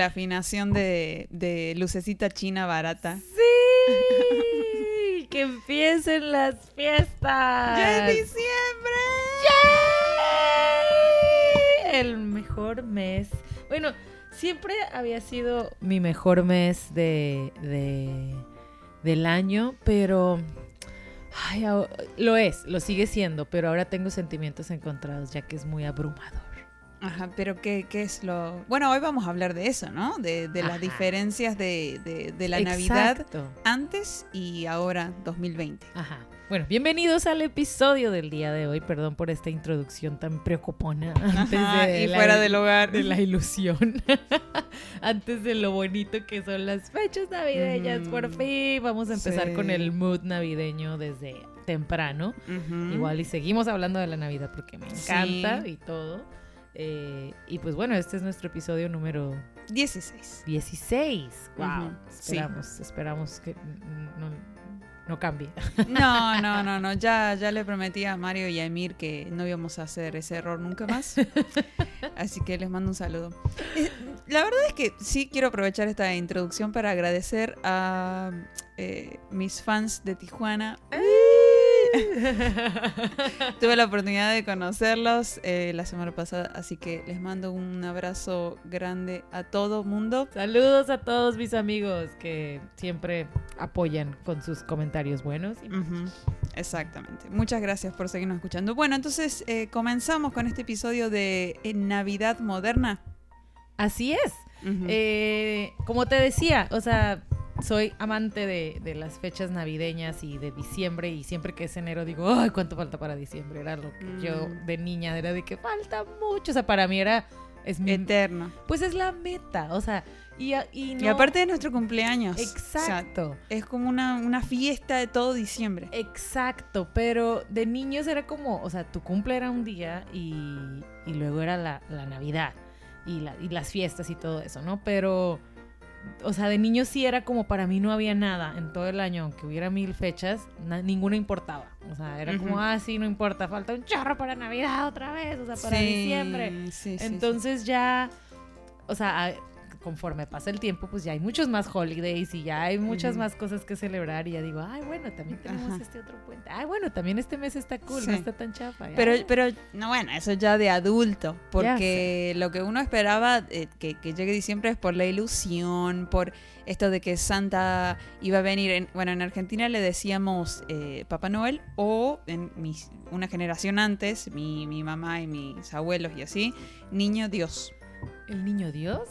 La afinación de, de lucecita china barata. ¡Sí! ¡Que empiecen las fiestas! ¡Ya es diciembre! ¡Yay! El mejor mes. Bueno, siempre había sido mi mejor mes de, de- del año, pero ay, lo es, lo sigue siendo, pero ahora tengo sentimientos encontrados ya que es muy abrumador. Ajá, pero ¿qué, qué es lo...? Bueno, hoy vamos a hablar de eso, ¿no? De, de las diferencias de, de- de la Navidad antes y ahora 2020. Ajá. Bueno, bienvenidos al episodio del día de hoy. Perdón por esta introducción tan preocupona. Antes Ajá, de y la- fuera del hogar. de la ilusión. Antes de lo bonito que son las fechas navideñas. Por fin vamos a empezar Sí. con el mood navideño desde temprano. Igual y seguimos hablando de la Navidad porque me encanta Sí. y todo. Eh, y pues bueno, este es nuestro episodio número 16. 16. Wow. Esperamos, esperamos que no, no cambie. No, no, no, no. Ya, ya le prometí a Mario y a Emir que no íbamos a hacer ese error nunca más. Así que les mando un saludo. Eh, La verdad es que sí quiero aprovechar esta introducción para agradecer a eh, mis fans de Tijuana. Tuve la oportunidad de conocerlos eh, la semana pasada, así que les mando un abrazo grande a todo mundo. Saludos a todos mis amigos que siempre apoyan con sus comentarios buenos. y Exactamente. Muchas gracias por seguirnos escuchando. Bueno, entonces eh, comenzamos con este episodio de eh, Navidad Moderna. Así es. Eh, como te decía, o sea, soy amante de, de las fechas navideñas y de diciembre y siempre que es enero digo, ay, ¿cuánto falta para diciembre? Era lo que yo Mm. de niña era de que falta mucho. O sea, para mí era... Es, mi- Eterno. pues es la meta, o sea, y, y no- Y aparte de nuestro cumpleaños. O sea, Exacto. es como una, una fiesta de todo diciembre. Exacto, pero de niños era como, o sea, tu cumple era un día y, y luego era la, la Navidad y, la- y las fiestas y todo eso, ¿no? Pero, o sea, de niños sí era como para mí no había nada en todo el año, aunque hubiera mil fechas, na- ninguna importaba. O sea, era como, ah, sí, no importa, falta un chorro para Navidad otra vez, o sea, para Sí, diciembre. sí, sí, sí. Entonces ya, o sea, conforme pasa el tiempo, pues ya hay muchos más holidays y ya hay muchas más cosas que celebrar y ya digo, ay, bueno, también tenemos Ajá. este otro puente. Ay, bueno, también este mes está cool, Sí. no está tan chafa. Pero, pero, no, bueno, eso ya de adulto, porque lo que uno esperaba eh, que, que llegue diciembre es por la ilusión, por esto de que Santa iba a venir, en, bueno, en Argentina le decíamos eh, Papá Noel, o en mis, una generación antes, mi, mi mamá y mis abuelos y así, Niño Dios, ¿El niño Dios?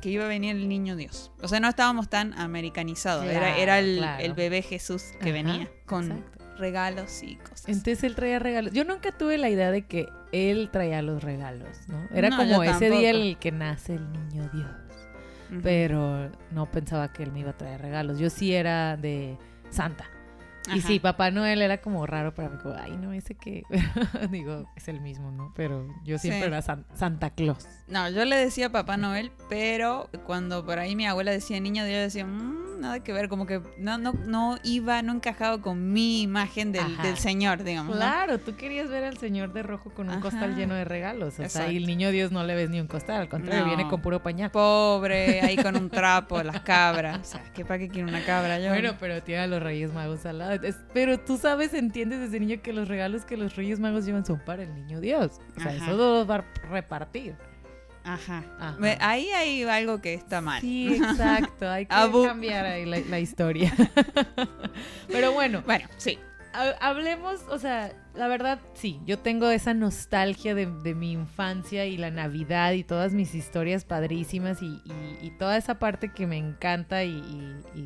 Que iba a venir el Niño Dios. O sea, no estábamos tan americanizados, era, Claro, era el, claro. el bebé Jesús que Ajá, venía con exacto. regalos y cosas. Entonces él traía regalos. Yo nunca tuve la idea de que él traía los regalos, ¿no? Era No, como ese día en el que nace el niño Dios. Pero no pensaba que él me iba a traer regalos. Yo sí era de Santa. Y sí, Papá Noel era como raro para mí, como, ay, no, ese que, digo, es el mismo, ¿no? Pero yo siempre Sí. era San- Santa Claus. No, yo le decía Papá Noel, pero cuando por ahí mi abuela decía niño, yo decía, "Mm, nada que ver, como que no, no, no iba, no encajaba con mi imagen del, del Señor, digamos. ¿no? Claro, tú querías ver al señor de rojo con un Ajá. costal lleno de regalos. O sea, y el niño Dios no le ves ni un costal, al contrario, No. viene con puro pañal. Pobre, ahí con un trapo, las cabras. O sea, ¿qué para qué quiere una cabra yo? Bueno, pero tiene a los Reyes Magos al lado. Es- pero tú sabes, entiendes desde niño que los regalos que los Reyes Magos llevan son para el niño Dios. O sea, Ajá. eso los va a repartir. Ajá. Ahí hay algo que está mal. Sí, exacto. Hay que Abu. cambiar ahí la, la historia. Pero bueno, Bueno, sí. ha- hablemos, o sea, la verdad, sí, yo tengo esa nostalgia de, de mi infancia y la Navidad y todas mis historias padrísimas y, y- y toda esa parte que me encanta y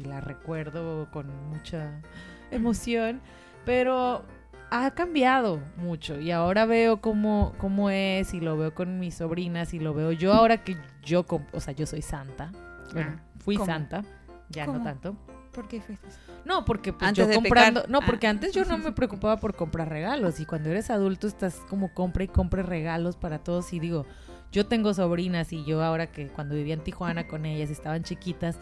la recuerdo con mucha emoción, pero ha cambiado mucho y ahora veo cómo, cómo es y lo veo con mis sobrinas y lo veo yo ahora que yo, o sea, yo soy santa. Bueno, ah, fui santa, ya no tanto. ¿Por qué fuiste? No, porque pues, yo comprando, no, porque ah. antes yo no me preocupaba por comprar regalos y cuando eres adulto estás como compra y compra regalos para todos y digo, yo tengo sobrinas y yo ahora que cuando vivía en Tijuana con ellas estaban chiquitas,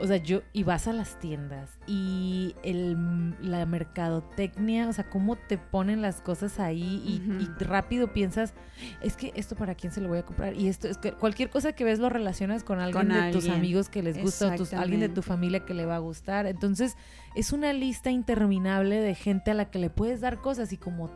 o sea, yo, y vas a las tiendas y el, la mercadotecnia, o sea, cómo te ponen las cosas ahí y, rápido piensas, es que esto para quién se lo voy a comprar. Y esto es que cualquier cosa que ves lo relacionas con alguien de tus amigos que les gusta o alguien de tu familia que le va a gustar. Entonces, es una lista interminable de gente a la que le puedes dar cosas y como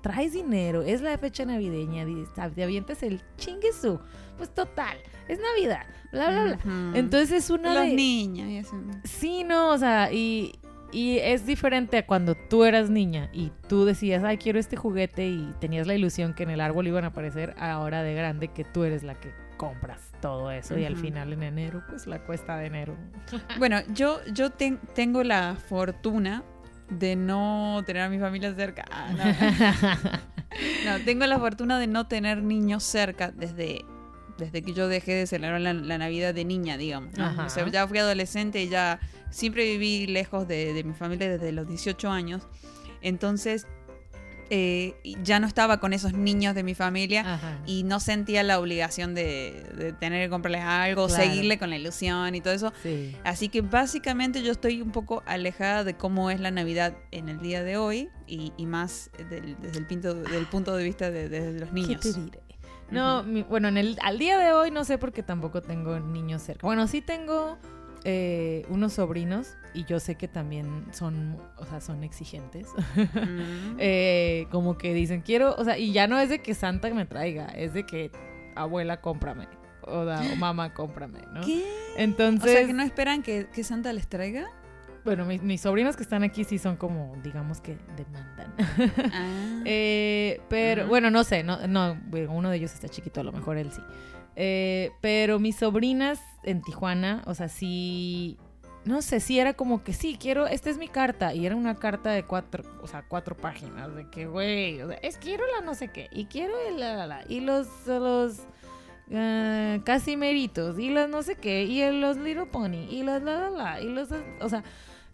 traes dinero, es la fecha navideña, te avientas el chinguesú. Pues total, es Navidad bla, bla, bla. Entonces es una Los de... niños y eso. Sí, no, o sea, y, y es diferente a cuando tú eras niña y tú decías, ay, quiero este juguete y tenías la ilusión que en el árbol iban a aparecer ahora de grande que tú eres la que compras todo eso y al final en enero, pues la cuesta de enero. Bueno, yo, yo tengo la fortuna de no tener a mi familia cerca. Ah, no, tengo la fortuna de no tener niños cerca desde desde que yo dejé de celebrar la, Navidad de niña, digamos. O sea, ya fui adolescente y ya siempre viví lejos de, mi familia desde los 18 años. Entonces, eh, ya no estaba con esos niños de mi familia y no sentía la obligación de, tener que comprarles algo, seguirle con la ilusión y todo eso. Así que básicamente yo estoy un poco alejada de cómo es la Navidad en el día de hoy y, más desde el, pinto, del punto de vista de, los niños. ¿Qué te diré? No, bueno, en el, al día de hoy no sé porque tampoco tengo niños cerca. Bueno, sí tengo eh, unos sobrinos y yo sé que también son, o sea, son exigentes. Mm. Eh, como que dicen, quiero, o sea, y ya no es de que Santa me traiga, es de que abuela, cómprame. O, mamá, cómprame, ¿no? ¿Qué? Entonces... O sea, que no esperan que, que Santa les traiga bueno, mis, sobrinos que están aquí sí son como, digamos que demandan. Ah. eh, pero, bueno, no sé, no, no, uno de ellos está chiquito, a lo mejor él sí. Eh, pero mis sobrinas en Tijuana, o sea, sí, no sé, sí era como que sí, quiero, esta es mi carta. Y era una carta de cuatro, o sea, cuatro páginas, de que, güey, o sea, es quiero la no sé qué, y quiero el la, la, la, y los, los... Uh, casi meritos y los no sé qué y los Little Pony y los la la la y los o sea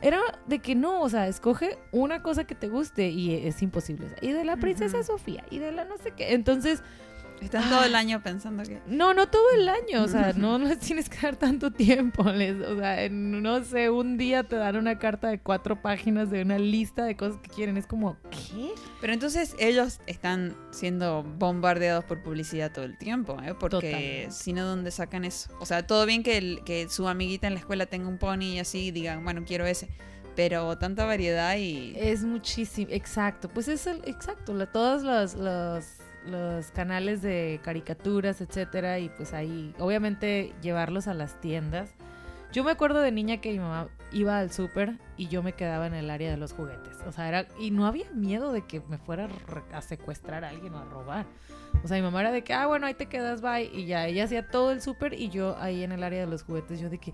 era de que no, o sea, escoge una cosa que te guste y es imposible. Y de la princesa Sofía y de la no sé qué. Entonces, Estás todo el año pensando que... No, no todo el año, o sea, no les tienes que dar tanto tiempo. Les, o sea, en, no sé, un día te dan una carta de cuatro páginas de una lista de cosas que quieren. Es como, ¿qué? Pero entonces ellos están siendo bombardeados por publicidad todo el tiempo, ¿eh? Porque si no, ¿dónde sacan eso? O sea, todo bien que, el, que su amiguita en la escuela tenga un pony y así digan, bueno, quiero ese pero tanta variedad y... Es muchísimo, exacto. Pues es el, exacto, todos los, los los canales de caricaturas, etcétera, y pues ahí, obviamente, llevarlos a las tiendas. Yo me acuerdo de niña que mi mamá iba al súper y yo me quedaba en el área de los juguetes. O sea, era. Y no había miedo de que me fuera a secuestrar a alguien o a robar. O sea, mi mamá era de que, ah, bueno, ahí te quedas, bye. Y ya ella hacía todo el súper y yo ahí en el área de los juguetes, yo de que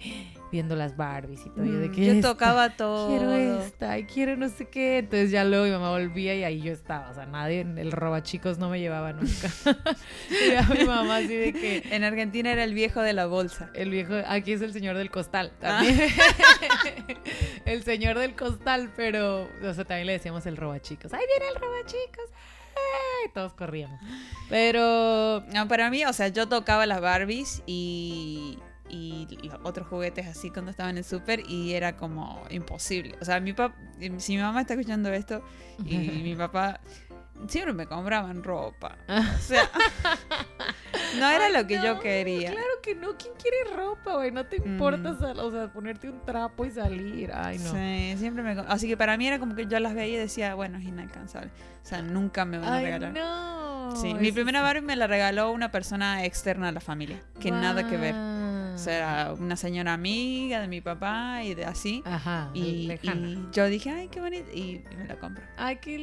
viendo las Barbies y todo. yo de mm, que. Yo tocaba todo. Quiero esta y quiero no sé qué. Entonces ya luego mi mamá volvía y ahí yo estaba. O sea, nadie, el roba chicos no me llevaba nunca. y ya mi mamá así de que. En Argentina era el viejo de la bolsa. El viejo, aquí es el señor del costal también. el señor del costal, pero. O sea, también le decíamos el roba chicos. ¡Ahí viene el roba chicos! y todos corríamos. Pero. No, para mí, o sea, yo tocaba las Barbies y. Y otros juguetes así cuando estaba en el súper y era como imposible. O sea, mi papá, si mi mamá está escuchando esto y mi papá siempre me compraban ropa. O sea, no era lo que yo quería. Claro que no. ¿Quién quiere ropa, güey? No te importa, mm. o sea, ponerte un trapo y salir. Ay, no. Sí, siempre me. Así que para mí era como que yo las veía y decía, bueno, es inalcanzable. O sea, nunca me van a regalar. no. Sí, mi primera Barbie me la regaló una persona externa a la familia, que nada que ver. O sea, una señora amiga de mi papá y de así. Ajá. Y, yo dije, ay, qué bonito. Y, me la compro. Ay, qué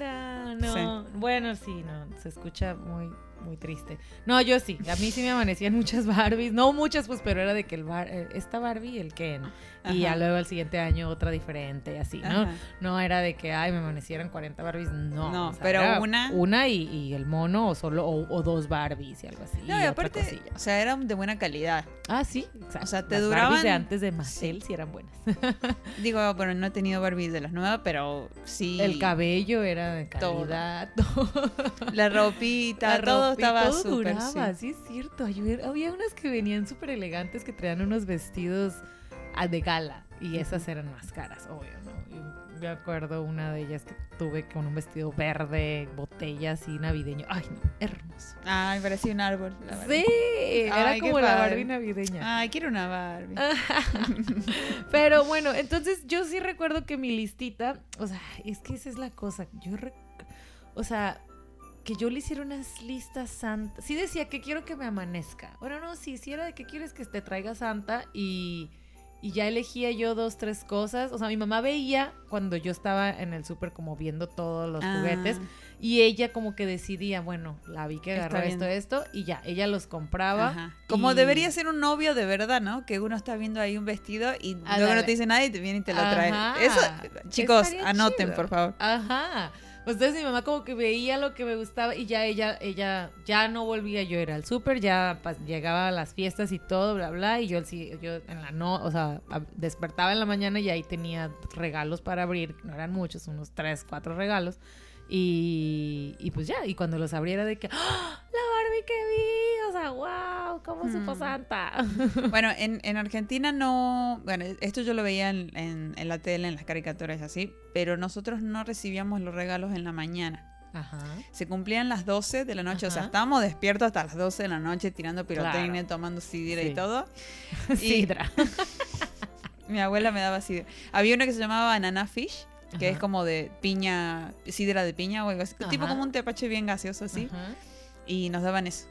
No. Bueno, sí, no. Se escucha muy muy triste. No, yo sí, a mí sí me amanecían muchas Barbies, no muchas pues, pero era de que el bar, eh, esta Barbie y el Ken. Y ya luego el siguiente año otra diferente, así, ¿no? No era de que, ay, me amanecieran 40 Barbies, no. No, pero una. Una y, el mono o solo, o, dos Barbies y algo así. No, y, aparte, o sea, eran de buena calidad. Ah, sí, exacto. O sea, te duraban. Barbies de antes de Marcel sí. eran buenas. Digo, bueno, no he tenido Barbies de las nuevas, pero sí. El cabello era de calidad. Todo. La ropita, todo estaba súper. Sí. es cierto. Había unas que venían súper elegantes que traían unos vestidos de gala y esas eran más caras, obvio, ¿no? me acuerdo una de ellas que tuve con un vestido verde, botella así navideño. Ay, no, hermoso. Ay, parecía un árbol. Sí, era como la Barbie navideña. Ay, quiero una Barbie. Pero bueno, entonces yo sí recuerdo que mi listita, o sea, es que esa es la cosa. Yo, o sea, que yo le hiciera unas listas santas. Sí decía que quiero que me amanezca. Bueno, no, sí, sí era de que quieres que te traiga santa y y ya elegía yo dos, tres cosas. O sea, mi mamá veía cuando yo estaba en el súper como viendo todos los juguetes ah. y ella como que decidía, bueno, la vi que agarró esto, esto y ya, ella los compraba. Como debería ser un novio de verdad, ¿no? Que uno está viendo ahí un vestido y luego no te dice nada y te viene y te lo trae. Eso, chicos, anoten, por favor. Ajá. Entonces mi mamá como que veía lo que me gustaba y ya ella, ella, ya no volvía yo era al súper, ya llegaba a las fiestas y todo, bla, bla, y yo, yo en la no, o sea, despertaba en la mañana y ahí tenía regalos para abrir, no eran muchos, unos tres, cuatro regalos. Y, y pues ya, y cuando los abriera de que, ¡Ah! la Barbie que vi, o sea, wow, cómo supo mm. Santa. Bueno, en, en, Argentina no, bueno, esto yo lo veía en, en, la tele, en las caricaturas así, pero nosotros no recibíamos los regalos en la mañana. Ajá. Se cumplían las 12 de la noche, o sea, estábamos despiertos hasta las 12 de la noche tirando pirotecnia, tomando sidra y todo. sidra. mi abuela me daba sidra. Había uno que se llamaba Banana Fish, que es como de piña, sidra de piña o algo así, tipo como un tepache bien gaseoso así. Y nos daban eso.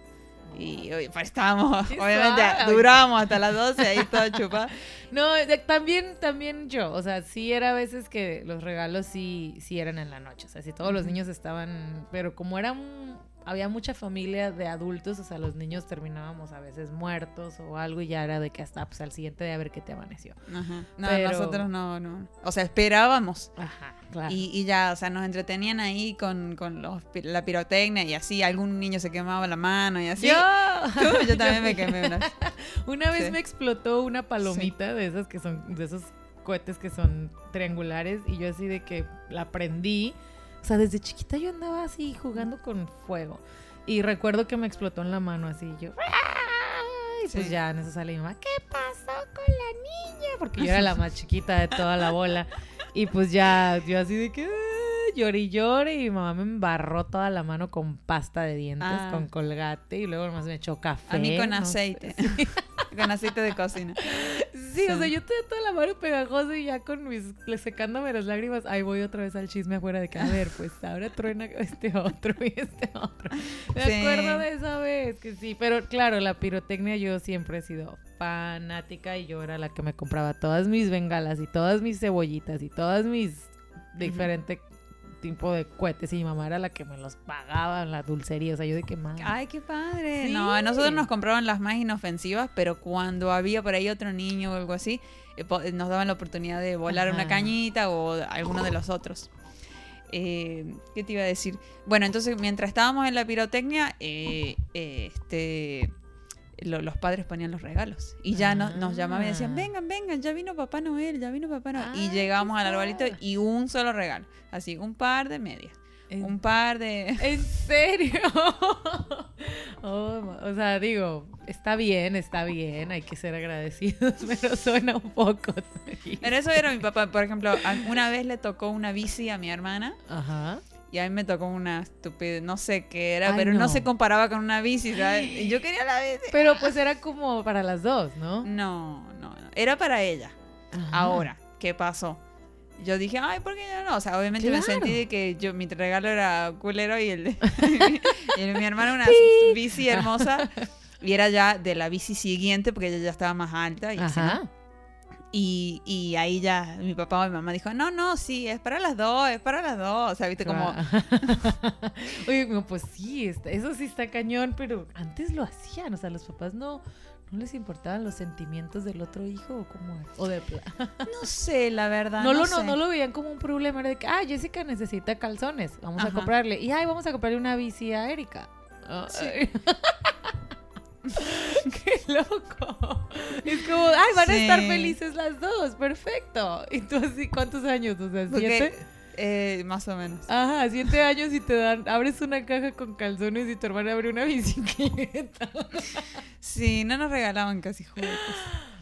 Y pues, estábamos, obviamente, durábamos hasta las 12 ahí todo chupado. No, también, también yo, o sea, sí era a veces que los regalos sí, sí eran en la noche, o sea, si todos los niños estaban, pero como era un, había mucha familia de adultos, o sea, los niños terminábamos a veces muertos o algo y ya era de que hasta pues, al siguiente día a ver qué te amaneció. Ajá. No, nosotros no, no. O sea, esperábamos. Ajá, claro. Y, ya, o sea, nos entretenían ahí con, con los, la pirotecnia y así, algún niño se quemaba la mano y así. Yo, yo también me quemé una. una vez me explotó una palomita de esas que son, de esos cohetes que son triangulares y yo así de que la prendí o sea, desde chiquita yo andaba así jugando con fuego. Y recuerdo que me explotó en la mano así. yo, y pues ya en eso sale mi mamá, ¿qué pasó con la niña? Porque yo era la más chiquita de toda la bola. Y pues ya, yo así de que lloré y lloré y mi mamá me embarró toda la mano con pasta de dientes, ah. con colgate y luego más me echó café. A mí con aceite. con aceite de cocina. Sí, o sea, yo tenía toda la mano pegajosa y ya con mis secándome las lágrimas, ahí voy otra vez al chisme afuera de que, a ver, pues ahora truena este otro y este otro. Me acuerdo de esa vez que sí, pero claro, la pirotecnia yo siempre he sido fanática y yo era la que me compraba todas mis bengalas y todas mis cebollitas y todas mis diferentes tipo de cohetes y mi mamá era la que me los pagaba la dulcería, o sea, yo de qué más. Ay, qué padre. No, a nosotros nos compraban las más inofensivas, pero cuando había por ahí otro niño o algo así, eh, eh, nos daban la oportunidad de volar una cañita o alguno de los otros. Eh, ¿Qué te iba a decir? Bueno, entonces mientras estábamos en la pirotecnia, este los padres ponían los regalos. Y ya nos llamaban y decían, ah. vengan, vengan, ya vino Papá Noel, ya vino Papá Noel. y llegamos al arbolito y un solo regalo. Así, un par de medias. Un par de... ¿En serio? Oh, o sea, digo, está bien, está bien, hay que ser agradecidos, pero suena un poco. Pero eso era mi papá, por ejemplo, una vez le tocó una bici a mi hermana. Ajá. Y a mí me tocó una estúpida, no sé qué era, pero no. se comparaba con una bici, ¿sabes? Y yo quería la bici. Pero pues era como para las dos, ¿no? No, no, no. Era para ella. Ahora, ¿qué pasó? Yo dije, ay, ¿por qué yo no? O sea, obviamente me sentí de que yo, mi regalo era culero y el, y mi hermana una bici hermosa. Y era ya de la bici siguiente porque ella ya estaba más alta y así, Y, y, ahí ya mi papá o mi mamá dijo, no, no, sí, es para las dos, es para las dos. O sea, viste como... Oye, pues sí, eso sí está cañón, pero antes lo hacían, o sea, los papás no, no les importaban los sentimientos del otro hijo o como o de no sé la verdad no, lo no, no, lo veían como un problema era de que ah Jessica necesita calzones vamos a comprarle y ay vamos a comprarle una bici a Erika sí. ¡Qué loco! Es como, ay, van a estar felices las dos, perfecto. ¿Y tú así cuántos años? O sea, ¿siete? Eh, más o menos. Ajá, siete años y te dan, abres una caja con calzones y tu hermana abre una bicicleta. sí, no nos regalaban casi juguetes.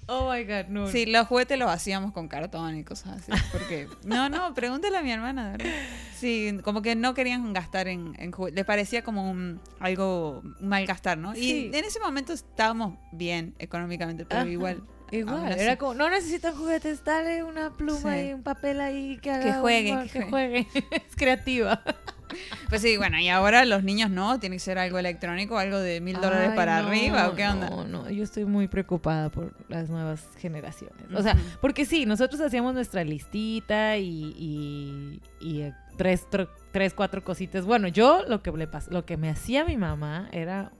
Oh my god, no. Sí, los juguetes los hacíamos con cartón y cosas así. Porque. No, no, pregúntale a mi hermana, ¿verdad? Sí, como que no querían gastar en, en juguetes. Les parecía como un, algo mal gastar, ¿no? Y en ese momento estábamos bien económicamente, pero igual. Igual, era como, no necesitan juguetes, dale una pluma y un papel ahí que haga. Que juegue, que, juegue. es creativa. Pues sí, bueno, y ahora los niños no, tiene que ser algo electrónico, algo de mil dólares para arriba, ¿o qué onda? No, no, yo estoy muy preocupada por las nuevas generaciones. O sea, porque sí, nosotros hacíamos nuestra listita y, y, eh, tres, tres, cuatro cositas. Bueno, yo lo que, le lo que me hacía mi mamá era,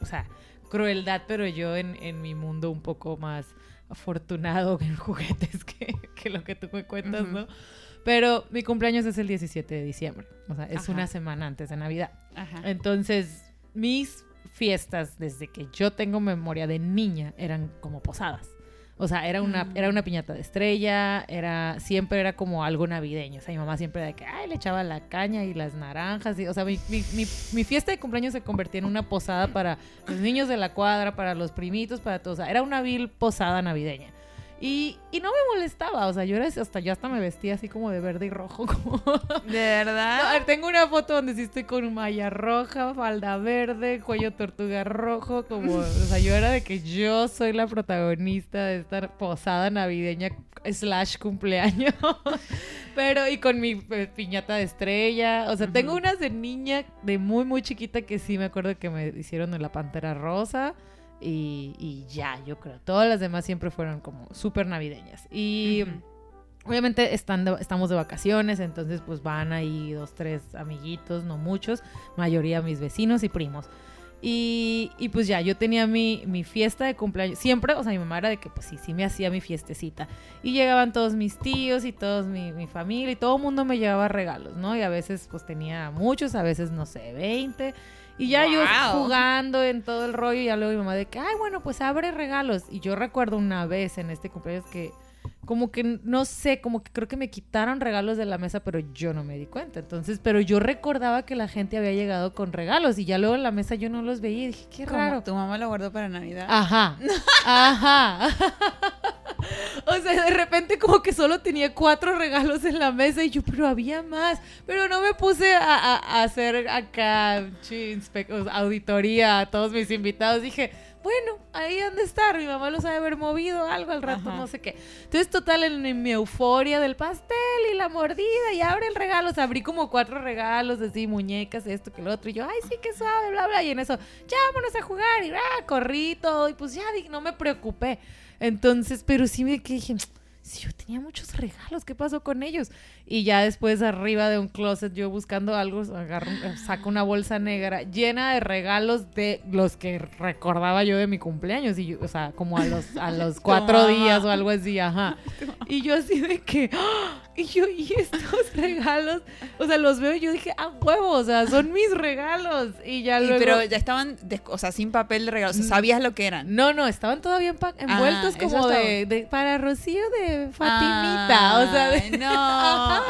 o sea, crueldad, pero yo en, en mi mundo un poco más afortunado en juguetes que, que lo que tú me cuentas, ¿no? Pero mi cumpleaños es el 17 de diciembre. O sea, es una semana antes de Navidad. Entonces, mis fiestas, desde que yo tengo memoria de niña, eran como posadas. O sea, era una, era una piñata de estrella, era, siempre era como algo navideño. O sea, mi mamá siempre de que, ay, le echaba la caña y las naranjas. Y, o sea, mi, mi, mi, fiesta de cumpleaños se convertía en una posada para los niños de la cuadra, para los primitos, para todos. O sea, era una vil posada navideña. Y, y, no me molestaba, o sea, yo era hasta yo hasta me vestía así como de verde y rojo. Como... ¿De verdad? a ver, tengo una foto donde sí estoy con malla roja, falda verde, cuello tortuga rojo, como, o sea, yo era de que yo soy la protagonista de esta posada navideña slash cumpleaños. Pero, y con mi eh, piñata de estrella. O sea, tengo unas de niña, de muy, muy chiquita, que sí me acuerdo que me hicieron en la pantera rosa. Y, ya, yo creo. Todas las demás siempre fueron como súper navideñas. Y obviamente estando, estamos de vacaciones, entonces pues van ahí dos, tres amiguitos, no muchos, mayoría mis vecinos y primos. Y, pues ya, yo tenía mi, mi, fiesta de cumpleaños. Siempre, o sea, mi mamá era de que, pues sí, sí me hacía mi fiestecita. Y llegaban todos mis tíos y todos mi, mi familia y todo el mundo me llevaba regalos, ¿no? Y a veces, pues tenía muchos, a veces, no sé, 20. Y ya yo jugando en todo el rollo, y ya luego mi mamá de que, ay, bueno, pues abre regalos. Y yo recuerdo una vez en este cumpleaños que, como que, no sé, como que creo que me quitaron regalos de la mesa, pero yo no me di cuenta. Entonces, pero yo recordaba que la gente había llegado con regalos y ya luego en la mesa yo no los veía y dije, qué raro. ¿Tu mamá lo guardó para Navidad? Ajá. Ajá. O sea, de repente como que solo tenía cuatro regalos en la mesa y yo, pero había más. Pero no me puse a, hacer acá auditoría a todos mis invitados. Dije, bueno, ahí han de estar. Mi mamá los ha de haber movido algo al rato, no sé qué. Entonces, total, en, mi euforia del pastel y la mordida y abre el regalo. O sea, abrí como cuatro regalos, así, muñecas, esto que lo otro. Y yo, ay, sí, que suave, bla, bla. Y en eso, ya vámonos a jugar. Y ah, corrí todo. Y pues ya no me preocupé. Entonces, pero sí me dije, si yo tenía muchos regalos, ¿qué pasó con ellos? Y ya después arriba de un closet yo buscando algo, agarro, saco una bolsa negra llena de regalos de los que recordaba yo de mi cumpleaños. Y yo, o sea, como a los, a los cuatro días o algo así, ajá. Y yo así de que, ¡ah! y yo, y estos regalos, o sea, los veo y yo dije, ah, huevo, o sea, son mis regalos. Y ya luego... Pero ya estaban, o sea, sin papel de regalos, o sea, sabías lo que eran. No, no, estaban todavía envueltos como de, para Rocío de Fatimita, o sea, de, no.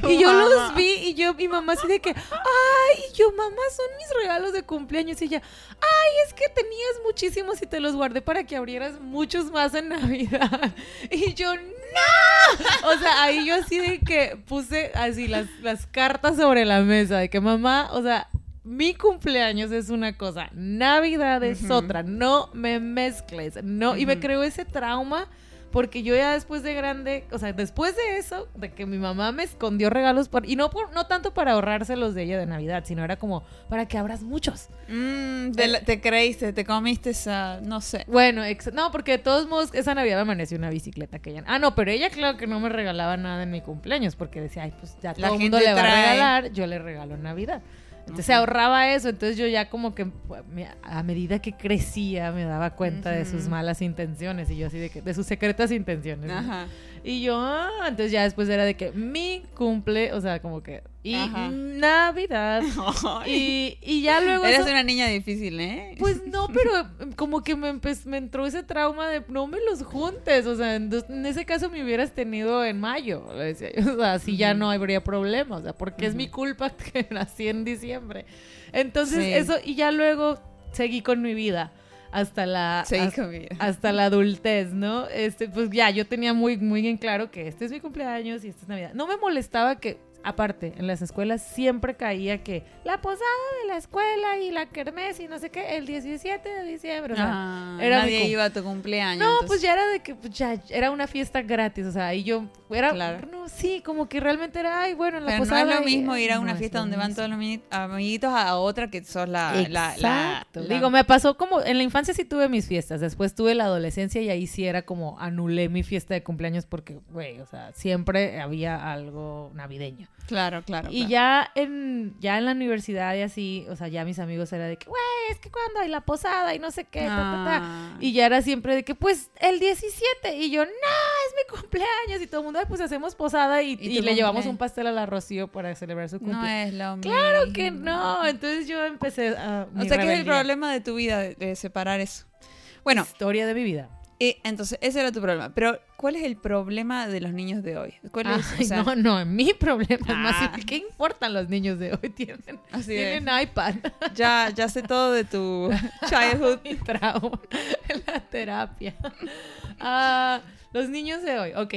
Y yo los vi y yo, mi mamá así de que, ay, y yo, mamá, son mis regalos de cumpleaños. Y ella, ay, es que tenías muchísimos y te los guardé para que abrieras muchos más en Navidad. Y yo, no. O sea, ahí yo así de que puse así las, las cartas sobre la mesa, de que mamá, o sea, mi cumpleaños es una cosa, Navidad es otra, no me mezcles, no, y me creó ese trauma porque yo ya después de grande, o sea, después de eso, de que mi mamá me escondió regalos, por, y no, por, no tanto para ahorrárselos de ella de Navidad, sino era como para que abras muchos. Mm, te, te, creíste, te comiste esa, no sé. Bueno, no, porque de todos modos, esa Navidad me amaneció una bicicleta que ella... Ah, no, pero ella claro que no me regalaba nada en mi cumpleaños, porque decía, ay, pues ya todo el mundo le va a regalar, yo le regalo Navidad. Entonces se ahorraba eso, entonces yo ya como que pues, a medida que crecía me daba cuenta de sus malas intenciones y yo así de que de sus secretas intenciones. Ajá. Y yo, ah, entonces ya después era de que mi cumple, o sea, como que y Navidad. y, y, ya luego. Eres una niña difícil, ¿eh? Pues no, pero como que me, me entró ese trauma de no me los juntes. O sea, en, ese caso me hubieras tenido en mayo. Decía O sea, así ya no habría problema. O sea, porque es mi culpa que nací en diciembre. Entonces, eso, y ya luego seguí con mi vida hasta la hasta, la adultez, ¿no? Este, pues ya yo tenía muy muy en claro que este es mi cumpleaños y esta es Navidad. No me molestaba que aparte, en las escuelas siempre caía que la posada de la escuela y la kermés y no sé qué, el 17 de diciembre. O sea, ah, era nadie iba a tu cumpleaños. No, pues ya era de que pues ya era una fiesta gratis, o sea, y yo era claro. no, sí, como que realmente era, ay, bueno, en la posada. No es lo mismo ir a una fiesta donde van todos los amiguitos a otra que sos la, la, Digo, me pasó como en la infancia sí tuve mis fiestas, después tuve la adolescencia y ahí sí era como anulé mi fiesta de cumpleaños porque, güey, o sea, siempre había algo navideño. Claro, claro. Y ya en ya en la universidad y así, o sea, ya mis amigos era de que, güey, es que cuando hay la posada y no sé qué, ah. Y ya era siempre de que, pues, el 17. Y yo, no, es mi cumpleaños. Y todo el mundo, pues, hacemos posada y, le llevamos un pastel a la Rocío para celebrar su cumpleaños. No es lo mismo. Claro que no. Entonces yo empecé a... O sea, ¿qué es el problema de tu vida de separar eso? Bueno. Historia de mi vida. Eh, entonces, ese era tu problema. Pero, ¿cuál es el problema de los niños de hoy? ¿Cuál es, no, no, mi problema es más. Ah. ¿Qué importan los niños de hoy? Tienen, tienen iPad. Ya, ya sé todo de tu childhood. Mi trauma. La terapia. Ah, los niños de hoy. Ok.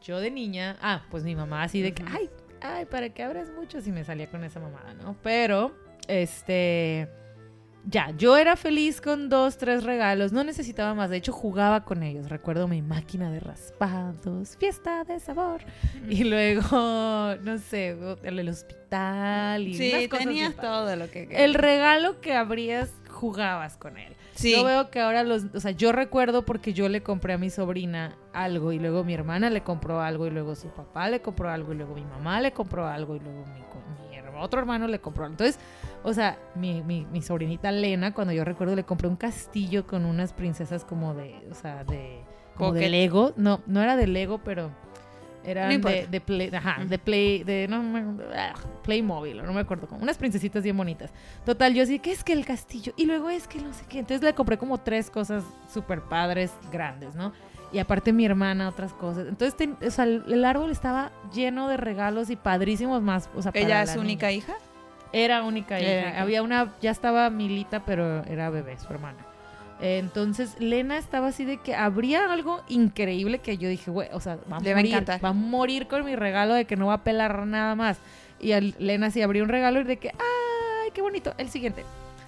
Yo de niña. Ah, pues mi mamá así de que. Ay, ay, ¿para qué abres mucho? Si me salía con esa mamada, ¿no? Pero, este ya, yo era feliz con dos, tres regalos, no necesitaba más, de hecho jugaba con ellos, recuerdo mi máquina de raspados, fiesta de sabor, y luego, no sé, el, hospital y Sí, tenías todo lo que... El regalo que abrías, jugabas con él. Sí. Yo veo que ahora los, o sea, yo recuerdo porque yo le compré a mi sobrina algo y luego mi hermana le compró algo y luego su papá le compró algo y luego mi mamá le compró algo y luego mi, mi otro hermano le compró. Entonces, o sea, mi, mi, mi, sobrinita Lena, cuando yo recuerdo, le compré un castillo con unas princesas como de, o sea, de, como de Lego. No, no era de Lego, pero era de, de, Play, ajá, de Play, de, no, ah, Playmobil, no me acuerdo. Unas princesitas bien bonitas. Total, yo así, ¿qué es que el castillo? Y luego es que no sé qué. Entonces le compré como tres cosas súper padres, grandes, ¿no? Y aparte mi hermana, otras cosas. Entonces, o sea, el árbol estaba lleno de regalos y padrísimos más. O sea, ¿Ella es única hija? Era única hija. Había una, ya estaba Milita, pero era bebé, su hermana. Entonces, Lena estaba así de que habría algo increíble que yo dije, güey, o sea, va a morir, va a morir con mi regalo de que no va a pelar nada más. Y Lena sí abrió un regalo y de que, ay, qué bonito, el siguiente.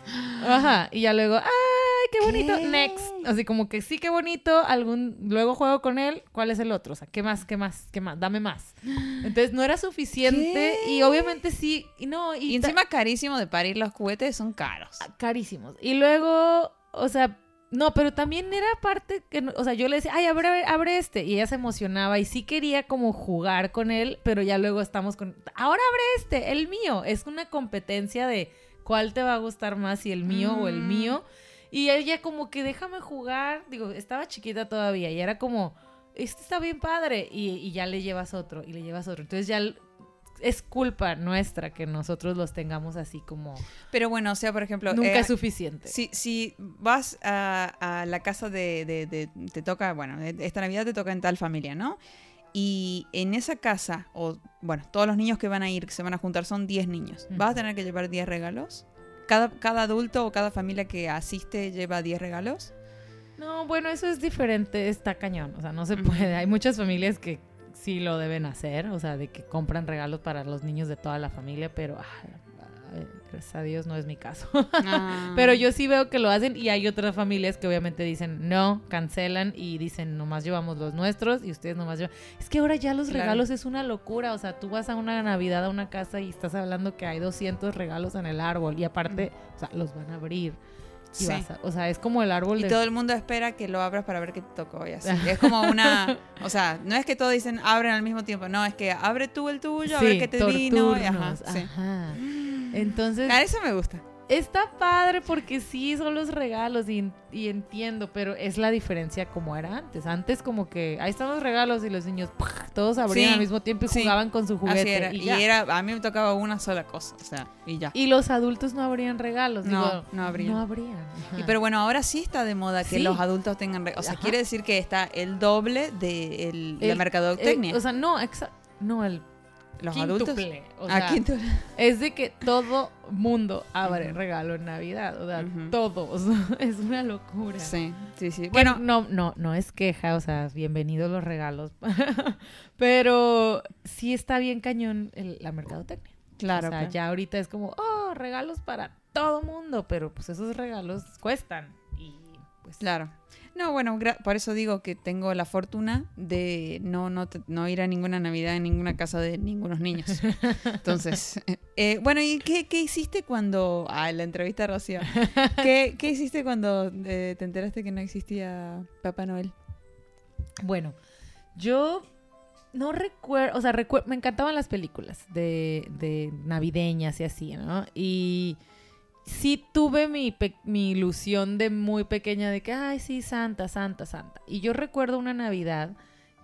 Ajá, y ya luego, ay, qué bonito, next. Así como que sí, qué bonito, algún, luego juego con él, ¿cuál es el otro? O sea, ¿qué más, qué más, qué más? Dame más. Entonces no era suficiente y obviamente sí, y no. Y, encima carísimo de parir los juguetes, son caros. Ah, carísimos. Y luego, o sea, no, pero también era parte que, o sea, yo le decía, ay, abre, abre este. Y ella se emocionaba y sí quería como jugar con él, pero ya luego estamos con, ahora abre este, el mío. Es una competencia de cuál te va a gustar más, si el mío o el mm. mío. Y ella como que déjame jugar, digo, estaba chiquita todavía y era como, este está bien padre y, ya le llevas otro y le llevas otro. Entonces ya es culpa nuestra que nosotros los tengamos así como... Pero bueno, o sea, por ejemplo... Nunca eh, es suficiente. Si, si vas a, la casa de, de, Te toca, bueno, esta Navidad te toca en tal familia, ¿no? Y en esa casa, o bueno, todos los niños que van a ir, que se van a juntar, son 10 niños. ¿Vas a tener que llevar 10 regalos? ¿Cada, ¿Cada adulto o cada familia que asiste lleva 10 regalos? No, bueno, eso es diferente, está cañón. O sea, no se puede. Hay muchas familias que sí lo deben hacer, o sea, de que compran regalos para los niños de toda la familia, pero ah, gracias a Dios no es mi caso. Ah. Pero yo sí veo que lo hacen y hay otras familias que obviamente dicen no, cancelan y dicen nomás llevamos los nuestros y ustedes nomás llevan. Es que ahora ya los regalos es una locura. O sea, tú vas a una Navidad a una casa y estás hablando que hay 200 regalos en el árbol y aparte, o sea, los van a abrir o sea, es como el árbol y todo el mundo espera que lo abras para ver qué te tocó y así. es como una... O sea, no es que todos dicen abren al mismo tiempo. No, es que abre tú el tuyo, a ver qué te vino. ajá, ajá. Entonces... A eso me gusta. Está padre porque sí son los regalos y, entiendo, pero es la diferencia como era antes. Antes como que ahí están los regalos y los niños todos abrían al mismo tiempo y jugaban con su juguete. Y, era, a mí me tocaba una sola cosa, o sea, y ya. Y los adultos no abrían regalos. No, no abrían. No abrían. Y, pero bueno, ahora sí está de moda que los adultos tengan regalos. O sea, quiere decir que está el doble de el, la mercadotecnia. o sea, no, no, el los adultos. O ah, sea, es de que todo mundo abre regalo en Navidad. O sea, todos. es una locura. Sí, sí, sí. Bueno, no, no, no es queja, o sea, bienvenidos los regalos. Pero sí está bien cañón la mercadotecnia. Claro. O sea, ya ahorita es como, oh, regalos para todo mundo. Pero pues esos regalos cuestan. Y pues. Claro. No, bueno, por eso digo que tengo la fortuna de no, no, no ir a ninguna Navidad en ninguna casa de ningunos niños. Entonces, eh, bueno, ¿y qué, hiciste cuando... Ah, la entrevista Rocío. ¿Qué, ¿Qué hiciste cuando eh, te enteraste que no existía Papá Noel? Bueno, yo no recuerdo, o sea, me encantaban las películas de, de navideñas y así, ¿no? Y sí tuve mi, mi, ilusión de muy pequeña de que, ay, sí, Santa, Santa, Santa. Y yo recuerdo una Navidad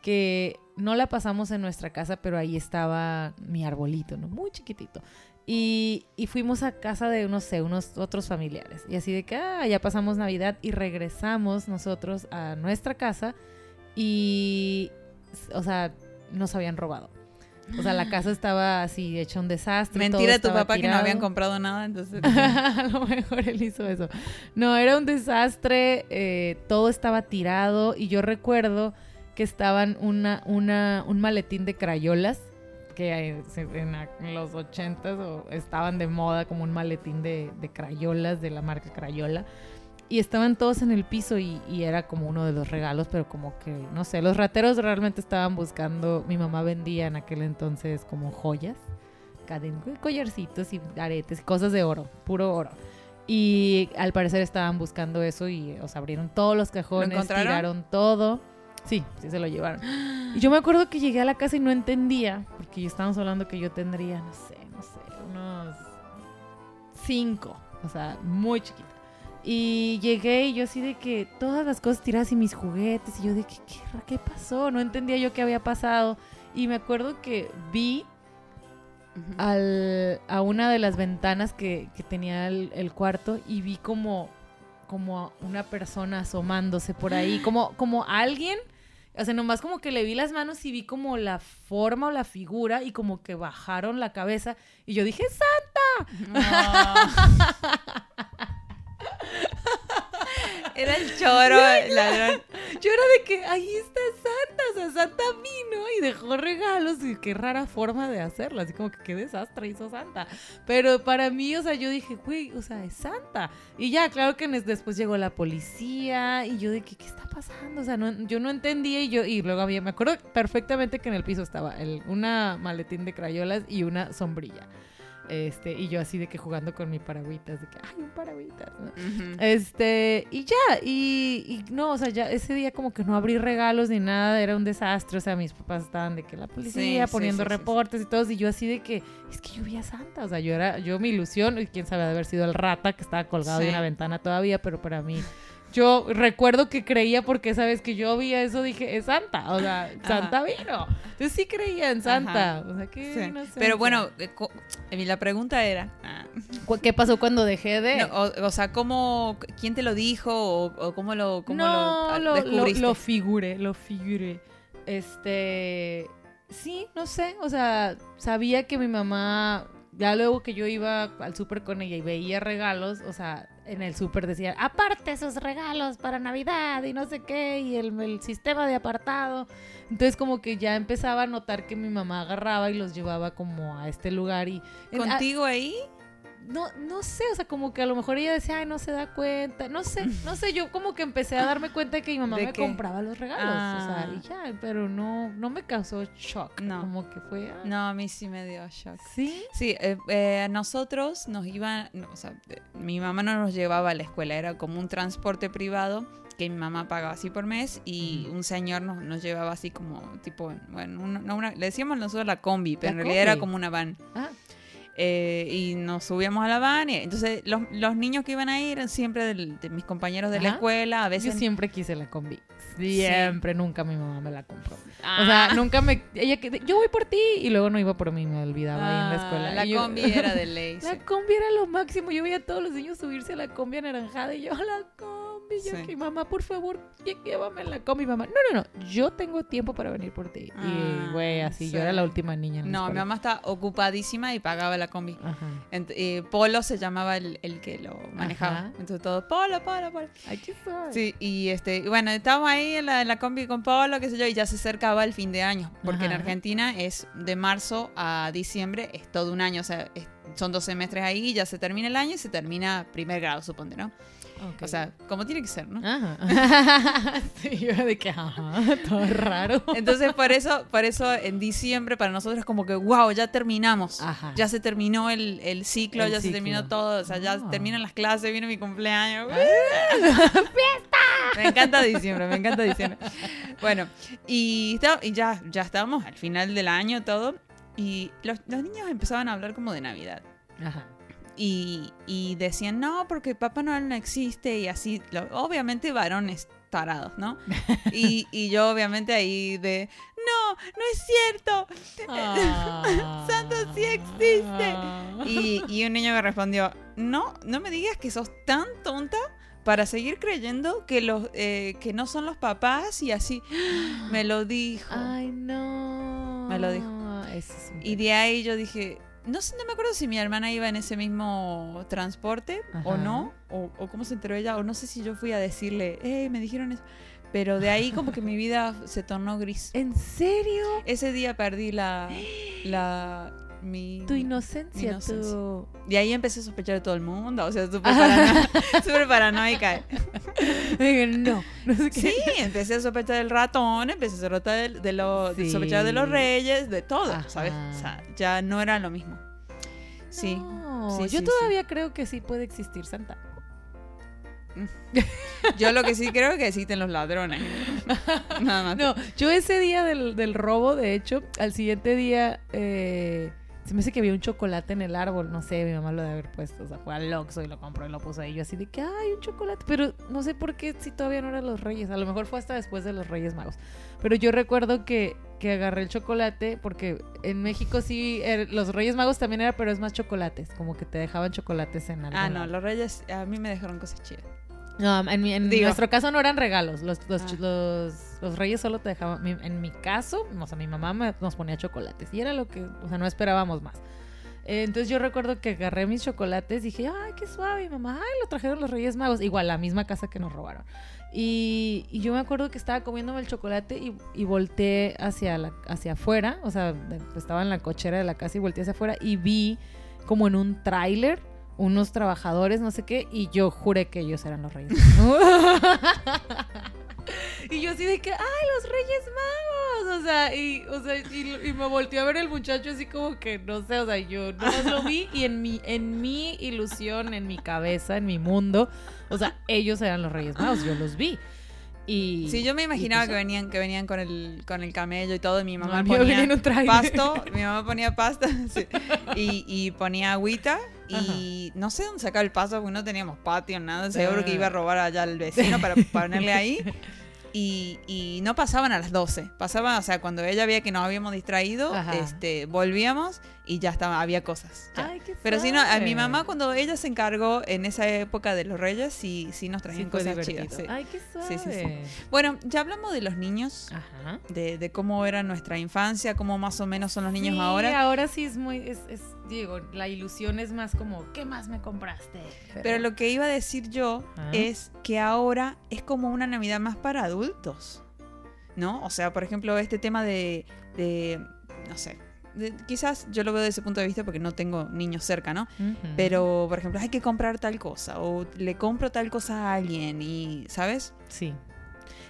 que no la pasamos en nuestra casa, pero ahí estaba mi arbolito, ¿no? Muy chiquitito. Y, y, fuimos a casa de, no sé, unos otros familiares. Y así de que, ah, ya pasamos Navidad y regresamos nosotros a nuestra casa y, o sea, nos habían robado. O sea, la casa estaba así, hecha un desastre. Mentira de tu papá que no habían comprado nada, entonces. a lo mejor él hizo eso. No, era un desastre, eh, todo estaba tirado y yo recuerdo que estaban una, una, un maletín de crayolas que en, los ochentas estaban de moda como un maletín de, de crayolas de la marca Crayola y estaban todos en el piso y, era como uno de los regalos, pero como que, no sé, los rateros realmente estaban buscando, mi mamá vendía en aquel entonces como joyas, collarcitos y aretes, cosas de oro, puro oro. Y al parecer estaban buscando eso y os abrieron todos los cajones, tiraron todo. Sí, sí se lo llevaron. Y yo me acuerdo que llegué a la casa y no entendía, porque estábamos hablando que yo tendría, no sé, no sé, unos cinco, o sea, muy chiquita. Y llegué y yo así de que todas las cosas tiradas y mis juguetes. Y yo de que, ¿qué, pasó? No entendía yo qué había pasado. Y me acuerdo que vi al, a una de las ventanas que, tenía el, cuarto y vi como, como una persona asomándose por ahí. Como, como alguien. O sea, nomás como que le vi las manos y vi como la forma o la figura y como que bajaron la cabeza. Y yo dije, ¡Santa! Era el choro, ladrón. Yo era de que ahí está Santa, o sea, Santa vino y dejó regalos y qué rara forma de hacerlo, así como que qué desastre hizo Santa. Pero para mí, o sea, yo dije, güey, o sea, es Santa. Y ya, claro que después llegó la policía y yo de que, ¿qué está pasando? O sea, no, yo no entendía y yo, y luego había, me acuerdo perfectamente que en el piso estaba el, una maletín de crayolas y una sombrilla. Este, y yo así de que jugando con mi paragüitas, de que, ay, un paragüitas. Este, y ya, y, no, o sea, ya ese día como que no abrí regalos ni nada, era un desastre, o sea, mis papás estaban de que la policía poniendo reportes y todo, y yo así de que, es que yo vi a Santa, o sea, yo era, yo mi ilusión, y quién sabe de haber sido el rata que estaba colgado de una ventana todavía, pero para mí yo recuerdo que creía porque sabes que yo vi eso dije es Santa o sea Santa vino. Entonces sí creía en Santa o sea que no sé, pero bueno eh, la pregunta era ah. qué pasó cuando dejé de o, sea cómo quién te lo dijo o, cómo lo cómo no, lo, lo, lo, figuré lo figuré. Este sí no sé o sea sabía que mi mamá ya luego que yo iba al súper con ella y veía regalos o sea en el súper decía, aparte esos regalos para Navidad y no sé qué, y el, sistema de apartado. Entonces como que ya empezaba a notar que mi mamá agarraba y los llevaba como a este lugar y... ¿Contigo ahí? No, no sé, o sea, como que a lo mejor ella decía, ay, no se da cuenta, no sé, no sé, yo como que empecé a darme cuenta de que mi mamá ¿De me qué? compraba los regalos, o sea, Ah. y ya, pero no, no me causó shock, No. como que fue, ah, No, a mí sí me dio shock. sí, Sí, eh, eh, a nosotros nos iban, no, o sea, eh, mi mamá no nos llevaba a la escuela, era como un transporte privado que mi mamá pagaba así por mes y Ujú. un señor nos, nos llevaba así como tipo, bueno, una- una- le decíamos nosotros la combi, pero La en realidad era combi. como una van. ah, Eh, y nos subíamos a la van y entonces los, los niños que iban ahí eran siempre del- de mis compañeros de la escuela, a yo veces... siempre quise la combi, siempre, nunca mi mamá me la compró. O Ah. sea, nunca me. Ella que. Yo voy por ti. Y luego no iba por mí, me olvidaba ahí en la Ah, escuela. La yo- combi era de ley. La sí. combi era lo máximo. Yo veía a todos los niños subirse a la combi anaranjada. Y yo, la combi. Sí. que mamá, por favor, llé- llévame en la combi. Mamá, no, no, no. Yo tengo tiempo para venir por ti. Ah, y, güey, así. sí. Yo era la última niña en la No, mi mamá está ocupadísima y pagaba la combi. Ajá. Ent- eh, Polo se llamaba el, el que lo manejaba. Ajá. Entonces todo, Polo, Polo, Polo. Ay, qué suave. Sí, y este, bueno, estábamos ahí en la, en la combi con Polo, qué sé yo, y ya se acercaba el fin de año. Porque en Ajá. Argentina es de marzo a diciembre, es todo un año, o sea, es- son dos semestres ahí, ya se termina el año y se termina primer grado, suponte, ¿no? O sea, como tiene que ser, ¿no? Ajá. sí, yo de que, ajá, todo raro. Entonces, por eso, por eso en diciembre para nosotros es como que, wow, ya terminamos. Ajá. Ya se terminó el, el ciclo, El ya se terminó todo, o sea, ya Ah. terminan las clases, viene mi cumpleaños. Me encanta diciembre, me encanta diciembre. Bueno, y, está- y ya, ya estábamos al final del año todo, y los, los niños empezaban a hablar como de Navidad. Ajá. Y, y decían, no, porque Papá Noel no existe, y así, lo- obviamente varones tarados, ¿no? Y, y yo obviamente ahí de, no, no es cierto. Santo sí existe. Y, y un niño me respondió, no, no me digas que sos tan tonta para seguir creyendo que los eh, que no son los papás y así me lo dijo. Ay, no. Me lo dijo. Es Y de ahí yo dije, no sé, no me acuerdo si mi hermana iba en ese mismo transporte o no, o, o cómo se enteró ella, o no sé si yo fui a decirle, hey, me dijeron eso. Pero de ahí como que mi vida se tornó gris. ¿En serio? Ese día perdí la, la, mi, Tu inocencia, inocencia. tu... Y ahí empecé a sospechar de todo el mundo, o sea, súper parano- paranoica. no, no sé qué. Sí, empecé a sospechar del ratón, empecé a sospechar de, de lo- Sí. sospechar de los reyes, de todo, Ajá. ¿sabes? O sea, ya no era lo mismo. Sí. No, Sí, yo sí, todavía creo que sí puede existir Santa. Yo lo que sí creo es que existen los ladrones. Nada más. No, yo ese día del, del robo, de hecho, al siguiente día eh, se me hace que había un chocolate en el árbol, no sé, mi mamá lo debe haber puesto, o sea, fue al Oxxo y lo compró y lo puso ahí, yo así de que, ay, un chocolate, pero no sé por qué si todavía no eran los Reyes, a lo mejor fue hasta después de los Reyes Magos, pero yo recuerdo que, que agarré el chocolate porque en México sí, er- los Reyes Magos también era, pero es más chocolates, como que te dejaban chocolates en algún Ah, no, los reyes a mí me dejaron cosas chidas. No, en, mi- en nuestro caso no eran regalos. Los, los, Ah. los, los reyes solo te dejaban. En mi caso, o sea, mi mamá me- nos ponía chocolates. Y era lo que, o sea, no esperábamos más. Eh, Entonces yo recuerdo que agarré mis chocolates y dije, ay, qué suave. Y mamá, ay, lo trajeron los Reyes Magos. Igual, la misma casa que nos robaron. Y, y yo me acuerdo que estaba comiéndome el chocolate y, y volteé hacia, la, hacia afuera. O sea, estaba en la cochera de la casa y volteé hacia afuera y vi como en un tráiler unos trabajadores, no sé qué, y yo juré que ellos eran los reyes. y yo así de que, ¡ay, los reyes magos! O sea, y, o sea, y, y me volteé a ver el muchacho así como que, no sé, o sea, yo no lo vi y en mi, en mi ilusión, en mi cabeza, en mi mundo, o sea, ellos eran los reyes magos, yo los vi. Y, Sí, yo me imaginaba y que pues, venían, que venían con el, con el camello y todo, y mi mamá No, ponía un pasto, mi mamá ponía pasta sí, y, y ponía agüita y no sé dónde sacaba el pasto porque no teníamos patio, nada, seguro que iba a robar allá al vecino para ponerle ahí. Y, y no pasaban a las 12, pasaban, o sea, cuando ella veía que nos habíamos distraído, Ajá. este, volvíamos y ya estaba, había cosas. ya. Ay, qué Pero si no, a mi mamá cuando ella se encargó en esa época de los reyes, sí, sí nos Sí, traían fue cosas chidas. sí. Ay, qué suave. Sí, sí, sí. Bueno, ya hablamos de los niños, Ajá. de, de cómo era nuestra infancia, cómo más o menos son los niños Sí, ahora. ahora sí es muy, es, es- digo, la ilusión es más como, ¿qué más me compraste? Pero lo que iba a decir yo Ajá. es que ahora es como una Navidad más para adultos, ¿no? O sea, por ejemplo, este tema de, de no sé, quizás yo lo veo desde ese punto de vista porque no tengo niños cerca, ¿no? Pero, por ejemplo, hay que comprar tal cosa o le compro tal cosa a alguien y, ¿sabes? Sí.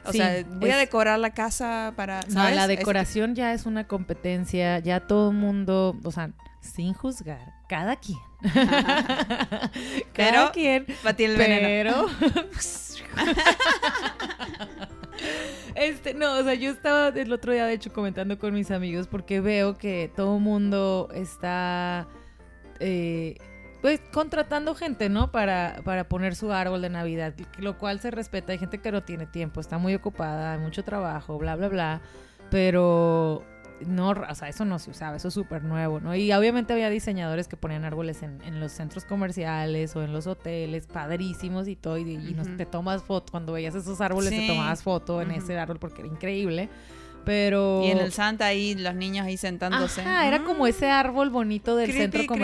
O Sí, sea, voy a decorar la casa para... No, la Es- decoración ya es una competencia, ya todo el mundo, o sea, sin juzgar, cada quien. cada Pero, quien. Batir el veneno. Pero. Este, no, o sea, yo estaba el otro día, de hecho, comentando con mis amigos porque veo que todo mundo está, eh, pues, contratando gente, ¿no? Para, para poner su árbol de Navidad, lo cual se respeta. Hay gente que no tiene tiempo, está muy ocupada, hay mucho trabajo, bla, bla, bla. Pero no, o sea, eso no se usaba, eso es súper nuevo, ¿no? Y obviamente había diseñadores que ponían árboles en, en los centros comerciales o en los hoteles, padrísimos y todo, y, y nos- Ujú. te tomas foto, cuando veías esos árboles te tomabas foto en ese árbol porque era increíble, pero... Y en el Santa ahí, los niños ahí sentándose. Ajá, era como Mm. ese árbol bonito del Creepy, centro creepy.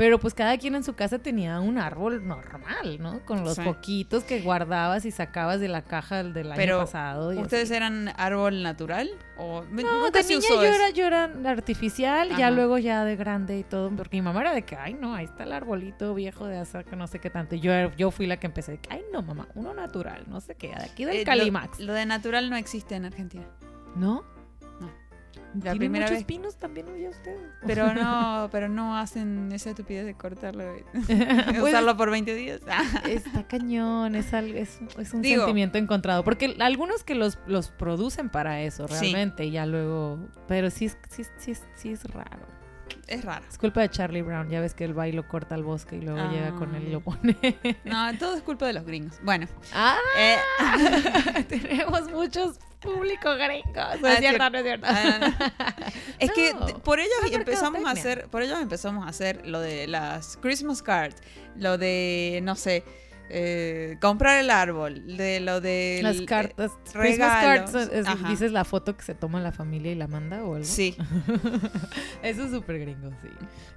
Pero pues cada quien en su casa tenía un árbol normal, ¿no? Con los Sí. foquitos que guardabas y sacabas de la caja del año pasado. y ¿Ustedes así. eran árbol natural? ¿O No, de niña usó yo era, yo era artificial, ya luego ya de grande y todo, porque mi mamá era de que, ay no, ahí está el arbolito viejo de hace que no sé qué tanto. Y yo, yo fui la que empecé de que, ay no, mamá, uno natural, no sé qué, de aquí del Eh, lo- Calimax. Lo, de natural no existe en Argentina. ¿No? La ¿Tienen primera muchos vez- pinos también oye usted? Pero no, pero no hacen esa estupidez de cortarlo y usarlo por 20 días. Está cañón, es, al- es, es un Digo- sentimiento encontrado. Porque algunos que los, los producen para eso, Sí. realmente, y ya luego. Pero sí es, sí, sí sí es raro. es raro. Es culpa de Charlie Brown. Ya ves que el bailo corta el bosque y luego llega con él y lo pone. No, todo es culpa de los gringos. Bueno, ¡Ah! eh, Tenemos muchos públicos gringos. No Ah, es cierto, no es cierto. Ah, es que No, por ellos es empezamos a hacer, por ellos empezamos a hacer lo de las Christmas cards, lo de no sé, eh, comprar el árbol, de lo de Las cartas. Christmas regalos. cards. es- dices la foto que se toma la familia y la manda o algo. Sí, Eso es súper gringo, sí.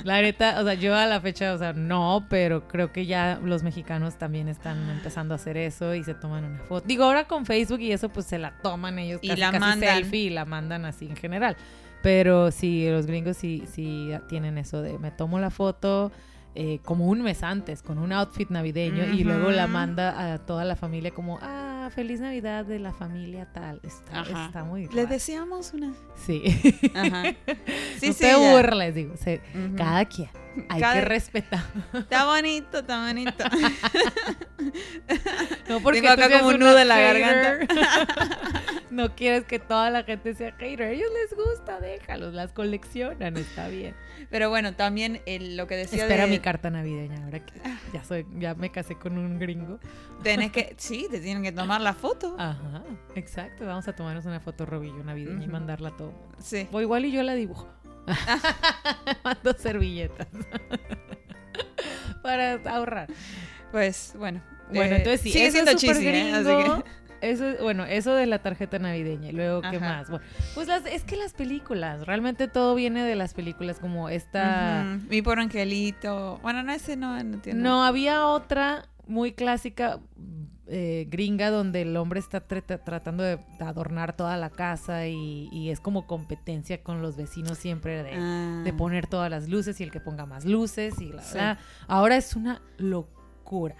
La neta, o sea, yo a la fecha, o sea, no, pero creo que ya los mexicanos también están empezando a hacer eso y se toman una foto. Digo, ahora con Facebook y eso, pues se la toman ellos Y casi, la casi mandan. selfie y la mandan así en general. Pero sí, los gringos sí, sí tienen eso de me tomo la foto eh, como un mes antes con un outfit navideño y luego la manda a toda la familia como, ah, feliz Navidad de la familia tal. Está, está muy les raro. deseamos una. Sí. Ajá. Sí, no sí, te ya. burles, digo. se- cada quien. Hay Cada- que respetar. Está bonito, está bonito. No porque Tengo acá como un nudo en la hater. no quieres que toda la gente sea hater. A ellos les gusta, déjalos. Las coleccionan, está bien. Pero bueno, también el- lo que decía Espera de mi carta navideña. Ahora que ya soy, ya me casé con un gringo. tenés que, sí, te tienen que tomar la foto. Ajá, exacto. Vamos a tomarnos una foto robillo navideña y mandarla a todo. Sí. O igual y yo la dibujo. Mando servilletas. Para ahorrar. Pues bueno. Bueno, eh, entonces sí, sigue eso siendo es cheesy, ¿eh? Así gringo. que- Eso, es- bueno, eso de la tarjeta navideña. Y luego, ¿qué Ajá. más? Bueno, pues las, es que las películas, realmente todo viene de las películas, como esta... Mi por angelito. Bueno, no, ese no, no tiene. No, había otra muy clásica eh, gringa donde el hombre está tra- tratando de adornar toda la casa y, y es como competencia con los vecinos siempre de, Ah. de poner todas las luces y el que ponga más luces y la Sí. bla. Ahora es una locura.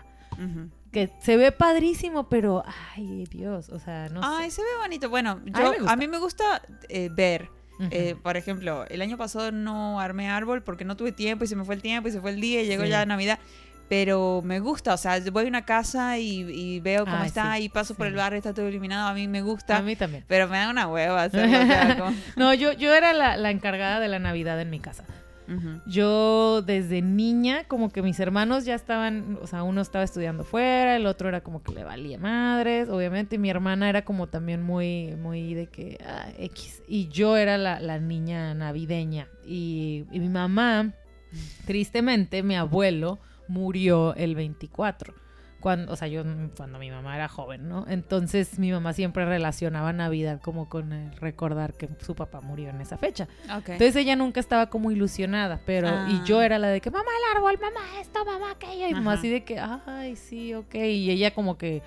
Que se ve padrísimo, pero ay, Dios, o sea, no Ay, sé. se ve bonito. Bueno, yo, a mí me gusta eh, ver. Eh, por ejemplo, el año pasado no armé árbol porque no tuve tiempo y se me fue el tiempo y se fue el día y llegó Sí. ya Navidad. Pero me gusta, o sea, voy a una casa y, y veo cómo está sí, y paso por el barrio, está todo iluminado, a mí me gusta. a mí también. Pero me da una hueva hacerlo. o sea, como- No, yo, yo era la, la encargada de la Navidad en mi casa. Yo desde niña, como que mis hermanos ya estaban, o sea, uno estaba estudiando fuera, el otro era como que le valía madres, obviamente, y mi hermana era como también muy, muy de que, ah, X, y yo era la, la niña navideña, y, y mi mamá, tristemente, mi abuelo murió el 24. Cuando, o sea, yo cuando mi mamá era joven, ¿no? Entonces mi mamá siempre relacionaba Navidad como con el recordar que su papá murió en esa fecha. Entonces ella nunca estaba como ilusionada, pero y Ah. yo era la de que mamá el árbol, mamá esto, mamá aquello y mamá así de que ay sí, ok y ella como que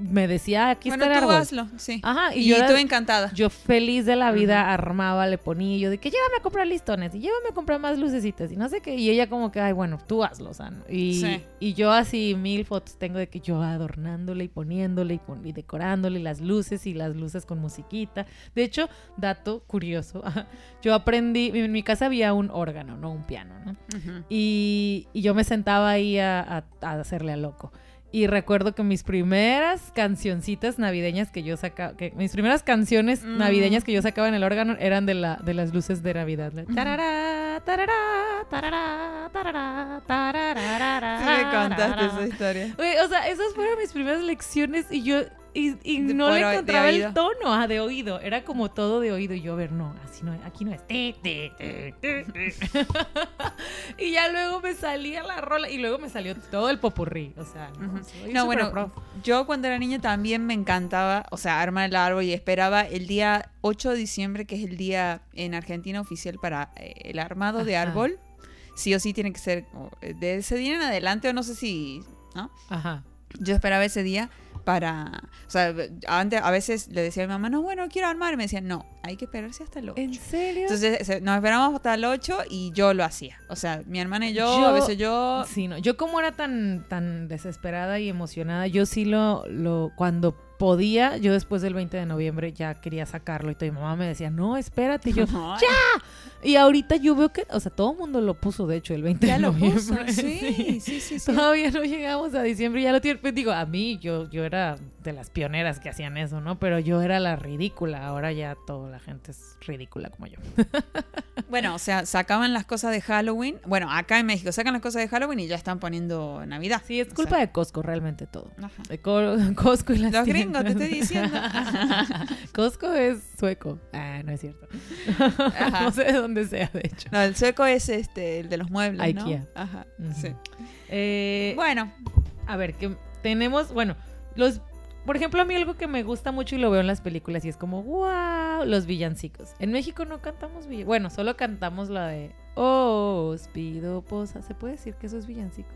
me decía, aquí bueno, está el tú árbol. hazlo, sí. Ajá, y, y yo, era- tú encantada. yo feliz de la vida armaba, le ponía, y yo de que llévame a comprar listones, y llévame a comprar más lucecitas, y no sé qué, y ella como que, ay, bueno, tú hazlo, o sea, y, Sí. y yo así mil fotos tengo de que yo adornándole y poniéndole y, pon- y decorándole las luces y las luces con musiquita. De hecho, dato curioso, yo aprendí, en mi casa había un órgano, no un piano, ¿no? Y, y yo me sentaba ahí a, a- a hacerle a loco. Y recuerdo que mis primeras cancioncitas navideñas que yo sacaba, que mis primeras canciones Mm. navideñas que yo sacaba en el órgano eran de, la, de las luces de Navidad. Tarará, tarará, tarará, tarará, tarará, Sí me contaste esa historia. Güey, o sea, esas fueron mis primeras lecciones y yo y, y De- no por le de encontraba el tono, ah, de oído. Era como todo de oído y yo, a ver, no, así no, aquí no es. Y ya luego me salía la rola y luego me salió todo el popurrí. O sea, no, Ujú. soy No, bueno, yo cuando era niña también me encantaba, o sea, armar el árbol y esperaba el día 8 de diciembre, que es el día en Argentina oficial para eh, el armado de Ajá. árbol. Sí o sí tiene que ser de ese día en adelante, o no sé si, ¿no? Ajá. Yo esperaba ese día para, o sea, antes a veces le decía a mi mamá, no, bueno, quiero armar, y me decían, no, hay que esperarse hasta el 8. ¿En serio? Entonces nos esperamos hasta el 8 y yo lo hacía. O sea, mi hermana y yo, Yo- a veces yo... Sí, no. Yo como era tan, tan desesperada y emocionada, yo sí lo, lo, cuando podía, yo después del 20 de noviembre ya quería sacarlo y todo, y mi mamá me decía, no, espérate, y yo, Ay, Y ahorita yo veo que, o sea, todo el mundo lo puso, de hecho, el 20 ya de lo noviembre. puso. Sí, sí, sí. sí. Todavía no llegamos a diciembre, ya lo tiene. Pues digo, a mí, yo, yo era de las pioneras que hacían eso, ¿no? Pero yo era la ridícula. Ahora ya toda la gente es ridícula como yo. Bueno, o sea, sacaban las cosas de Halloween. Bueno, acá en México sacan las cosas de Halloween y ya están poniendo Navidad. Sí, es O culpa sea, de Costco, realmente todo. ajá. De Co- Costco y las Los gringos, te estoy diciendo. Costco es sueco. Ah, no es cierto. Ajá. no sé de dónde sea, de hecho. No, el sueco es este, el de los muebles, ¿no? Ikea. Ajá, sí. Eh, Bueno, a ver, que tenemos, bueno, los, por ejemplo, a mí algo que me gusta mucho y lo veo en las películas y es como, wow, los villancicos. En México no cantamos villancicos. Bueno, solo cantamos la de, oh, pido posa. ¿Se puede decir que eso es villancico?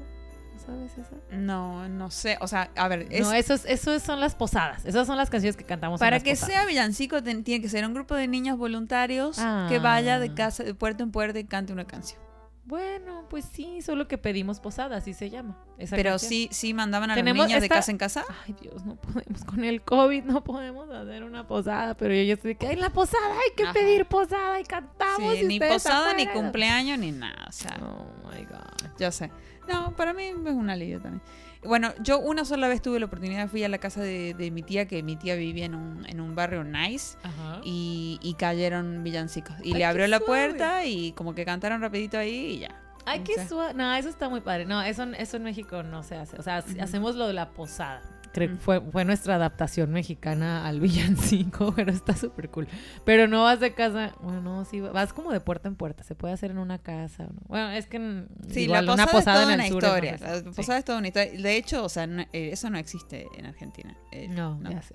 ¿No sabes esa? no, no sé. O sea, a ver, es, No, eso, es- eso son las posadas. Esas son las canciones que cantamos en para las que posadas. sea villancico ten- tiene que ser un grupo de niños voluntarios Ah. que vaya de casa, de puerta en puerta y cante una canción. Bueno, pues sí, solo que pedimos posada, así se llama. esa Pero canción. sí, sí mandaban a Tenemos los niños de esta- casa en casa. Ay, Dios, no podemos. Con el COVID no podemos hacer una posada. Pero yo ya estoy de que, ay, la posada, hay que Ajá. pedir posada y cantamos. Sí, y ni posada, ni cumpleaños, ni nada. O sea, Oh my God. yo sé. No, para mí es un alivio también. Bueno, yo una sola vez tuve la oportunidad, fui a la casa de, de mi tía, que mi tía vivía en un, en un barrio nice. Ajá. Y, y cayeron villancicos. Y Ay, le abrió la suave. puerta y como que cantaron rapidito ahí y ya. Ay, o qué suave. No, eso está muy padre. No, eso, eso en México no se hace. O sea, hacemos lo de la posada. Creo fue, fue nuestra adaptación mexicana al villancico, pero está súper cool. Pero no vas de casa, bueno, no, sí, vas como de puerta en puerta. Se puede hacer en una casa. ¿no? Bueno, es que en- Sí, igual la una posada, posada es toda en una el sur historia. así. La Sí. posada es toda una historia. De hecho, o sea, no- eh, eso no existe en Argentina. Eh, No, no. ya sé.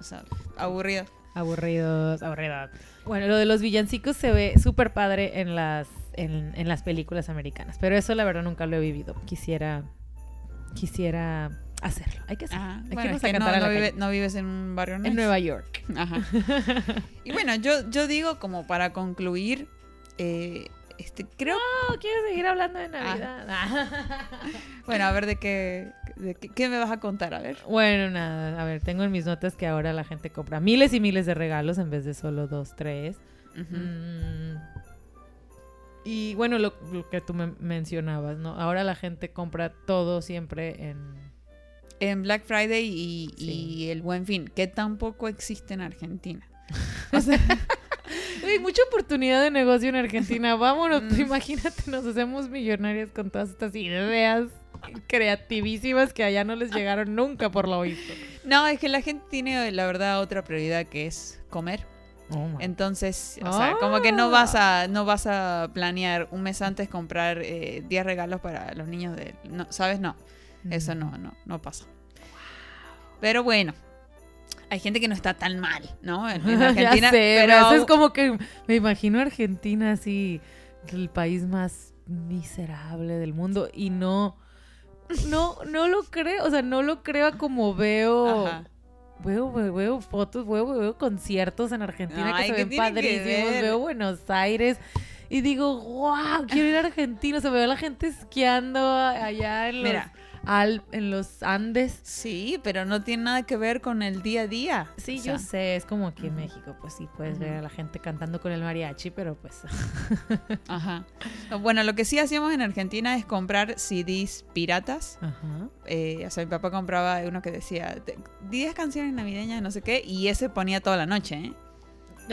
O sea, aburrido. Aburridos, aburridos. Bueno, lo de los villancicos se ve súper padre en las, en, en las películas americanas, pero eso la verdad nunca lo he vivido. Quisiera, quisiera hacerlo. Hay que hacerlo. Ajá. Hay que Bueno, que no, cantar a la no vive- no vives en un barrio nice. En Nueva York. Ajá. Y bueno, yo, yo digo como para concluir, eh, este, creo, No, quiero seguir hablando de Navidad. bueno, a ver de qué, de qué, qué me vas a contar, a ver. bueno, nada, a ver, tengo en mis notas que ahora la gente compra miles y miles de regalos en vez de solo dos, tres. Mm. Y bueno, lo, lo que tú me mencionabas, ¿no? Ahora la gente compra todo siempre en... En Black Friday y, Sí. y el Buen Fin, que tampoco existe en Argentina. Hay mucha oportunidad de negocio en Argentina. Vámonos, Mm. imagínate, nos hacemos millonarias con todas estas ideas creativísimas que allá no les llegaron nunca por lo visto. No, es que la gente tiene, la verdad, otra prioridad que es comer. Oh. Entonces, o sea, como que no vas a no vas a planear un mes antes comprar eh, 10 regalos para los niños de... No, ¿Sabes? No, eso no, no, no pasa. Pero bueno, hay gente que no está tan mal, ¿no? En, en ya Argentina, sé, pero... es como que me imagino Argentina así, el país más miserable del mundo y no, no, no lo creo, o sea, no lo creo como veo... Veo, veo, fotos, veo, veo conciertos en Argentina que se ven padrísimos, veo Buenos Aires y digo, wow, quiero ir a Argentina, se ve a la gente esquiando allá en los... Mira, al, en los Andes. Sí, pero no tiene nada que ver con el día a día. Sí, yo sé, es como aquí en México, pues sí, puedes ver a la gente cantando con el mariachi, pero pues... Ajá. Bueno, lo que sí hacíamos en Argentina es comprar CDs piratas. Ajá. Eh, o sea, mi papá compraba uno que decía 10 canciones navideñas, no sé qué, y ese ponía toda la noche, ¿eh?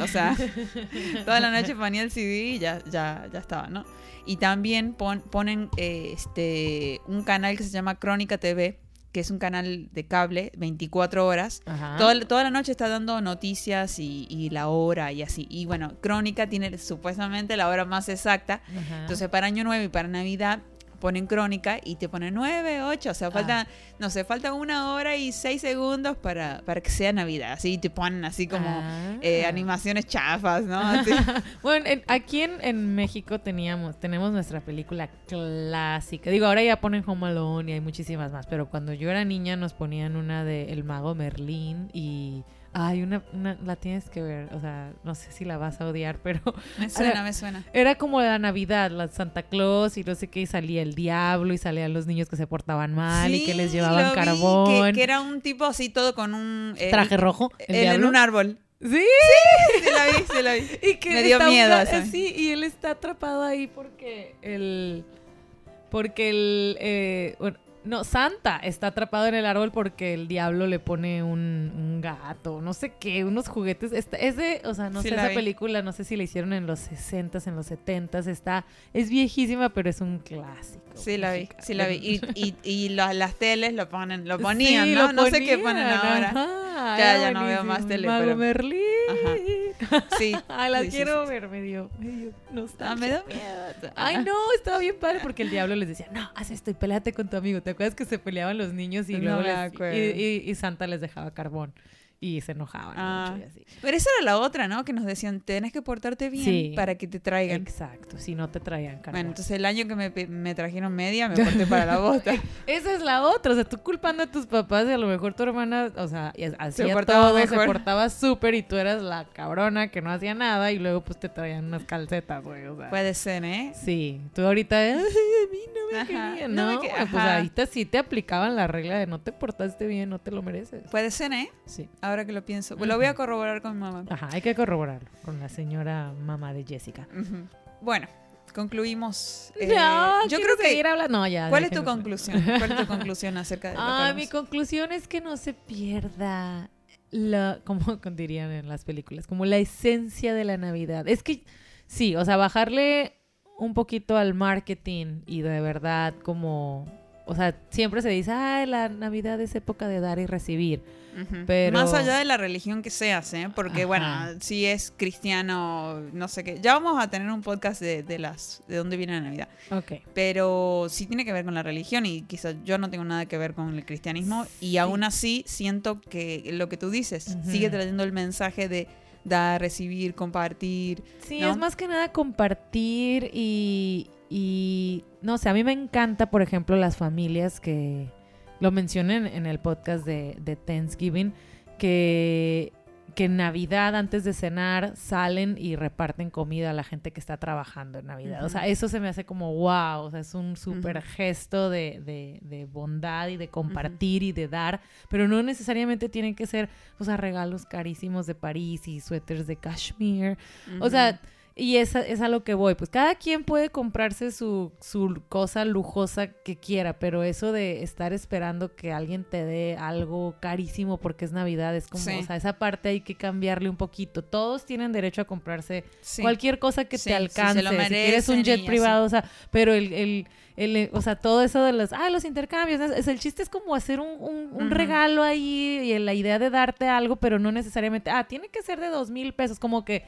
O sea, toda la noche ponía el CD y ya, ya, ya estaba, ¿no? Y también ponen eh, este, un canal que se llama Crónica TV, que es un canal de cable 24 horas. Toda, toda, la noche está dando noticias y, la hora y así. Y bueno, Crónica tiene supuestamente la hora más exacta. Entonces para Año Nuevo y para Navidad ponen crónica y te ponen 9, 8, o sea, falta, ah. no sé, falta una hora y seis segundos para, para que sea Navidad, así te ponen así como ah. eh, animaciones chafas, ¿no? bueno, aquí en, en, México teníamos, tenemos nuestra película clásica, digo, ahora ya ponen Home Alone y hay muchísimas más, pero cuando yo era niña nos ponían una de El Mago Merlín y Ay, una, la tienes que ver, o sea, no sé si la vas a odiar, pero... Me suena, me suena. Era como la Navidad, la Santa Claus y no sé qué, y salía el diablo y salían los niños que se portaban mal y que les llevaban carbón. que, era un tipo así todo con un... Eh, Traje rojo. en un árbol. Sí. Sí, sí la vi, sí la vi. Y que Me dio miedo. Sí, y él está atrapado ahí porque el... Porque el... Eh, no, Santa está atrapado en el árbol porque el diablo le pone un, gato, no sé qué, unos juguetes. es de, o sea, no sé, esa película, no sé si la hicieron en los 60s, en los 70s, está, es viejísima, pero es un clásico. Sí, la vi, sí la vi. Y, y, y las teles lo ponen, lo ponían, ¿no? no sé qué ponen ahora. ya, ya no veo más tele. Mago pero... Merlín. Ajá. Sí. Ay, la quiero ver, me dio, me dio Ah, me da miedo. Ay, no, estaba bien padre porque el diablo les decía, no, haz esto y peleate con tu amigo. ¿Te acuerdas que se peleaban los niños y luego y, Santa les dejaba carbón? Y se enojaban ah. Pero esa era la otra, ¿no? Que nos decían, tenés que portarte bien para que te traigan. Exacto, si no te traían carbón. Bueno, entonces el año que me, me trajeron media, me porté para la bota. esa es la otra, o sea, tú culpando a tus papás y a lo mejor tu hermana, o sea, hacía se portaba todo, se portaba súper y tú eras la cabrona que no hacía nada y luego pues te traían unas calcetas, güey, o sea. Puede ser, ¿eh? Sí, tú ahorita, a mí no me querían, ¿no? pues ahorita sí te aplicaban la regla de no te portaste bien, no te lo mereces. Puede ser, ¿eh? Sí ahora que lo pienso. Lo voy a corroborar con mamá. Ajá, hay que corroborarlo con la señora mamá de Jessica. Bueno, concluimos. Eh, no, yo creo que seguir hablando. No, ya. ¿Cuál es tu conclusión? ¿Cuál es tu conclusión acerca de Ah, mi conclusión es que no se pierda la, como dirían en las películas, como la esencia de la Navidad. Es que sí, o sea, bajarle un poquito al marketing y de verdad como, o sea, siempre se dice, ah, la Navidad es época de dar y recibir más allá de la religión que seas, ¿eh? Porque, bueno, si es cristiano, no sé qué. Ya vamos a tener un podcast de, las de dónde viene la Navidad. Ok. Pero sí tiene que ver con la religión y quizás yo no tengo nada que ver con el cristianismo. Y aún así siento que lo que tú dices sigue trayendo el mensaje de dar, recibir, compartir. Sí, es más que nada compartir y, y no sé, a mí me encanta, por ejemplo, las familias que lo mencioné en, el podcast de, de Thanksgiving, que, que en Navidad, antes de cenar, salen y reparten comida a la gente que está trabajando en Navidad. O sea, eso se me hace como wow, o sea, es un súper gesto de, de, bondad y de compartir y de dar, pero no necesariamente tienen que ser, o sea, regalos carísimos de París y suéteres de cashmere. O sea y es, es a lo que voy. Pues cada quien puede comprarse su, su cosa lujosa que quiera, pero eso de estar esperando que alguien te dé algo carísimo porque es Navidad, es como, o sea, esa parte hay que cambiarle un poquito. Todos tienen derecho a comprarse cualquier cosa que te alcance. Si, quieres un jet privado, o sea, pero el, el, el, o sea, todo eso de los, ah, los intercambios, es, el chiste es como hacer un, un, regalo ahí y la idea de darte algo, pero no necesariamente, ah, tiene que ser de dos mil pesos, como que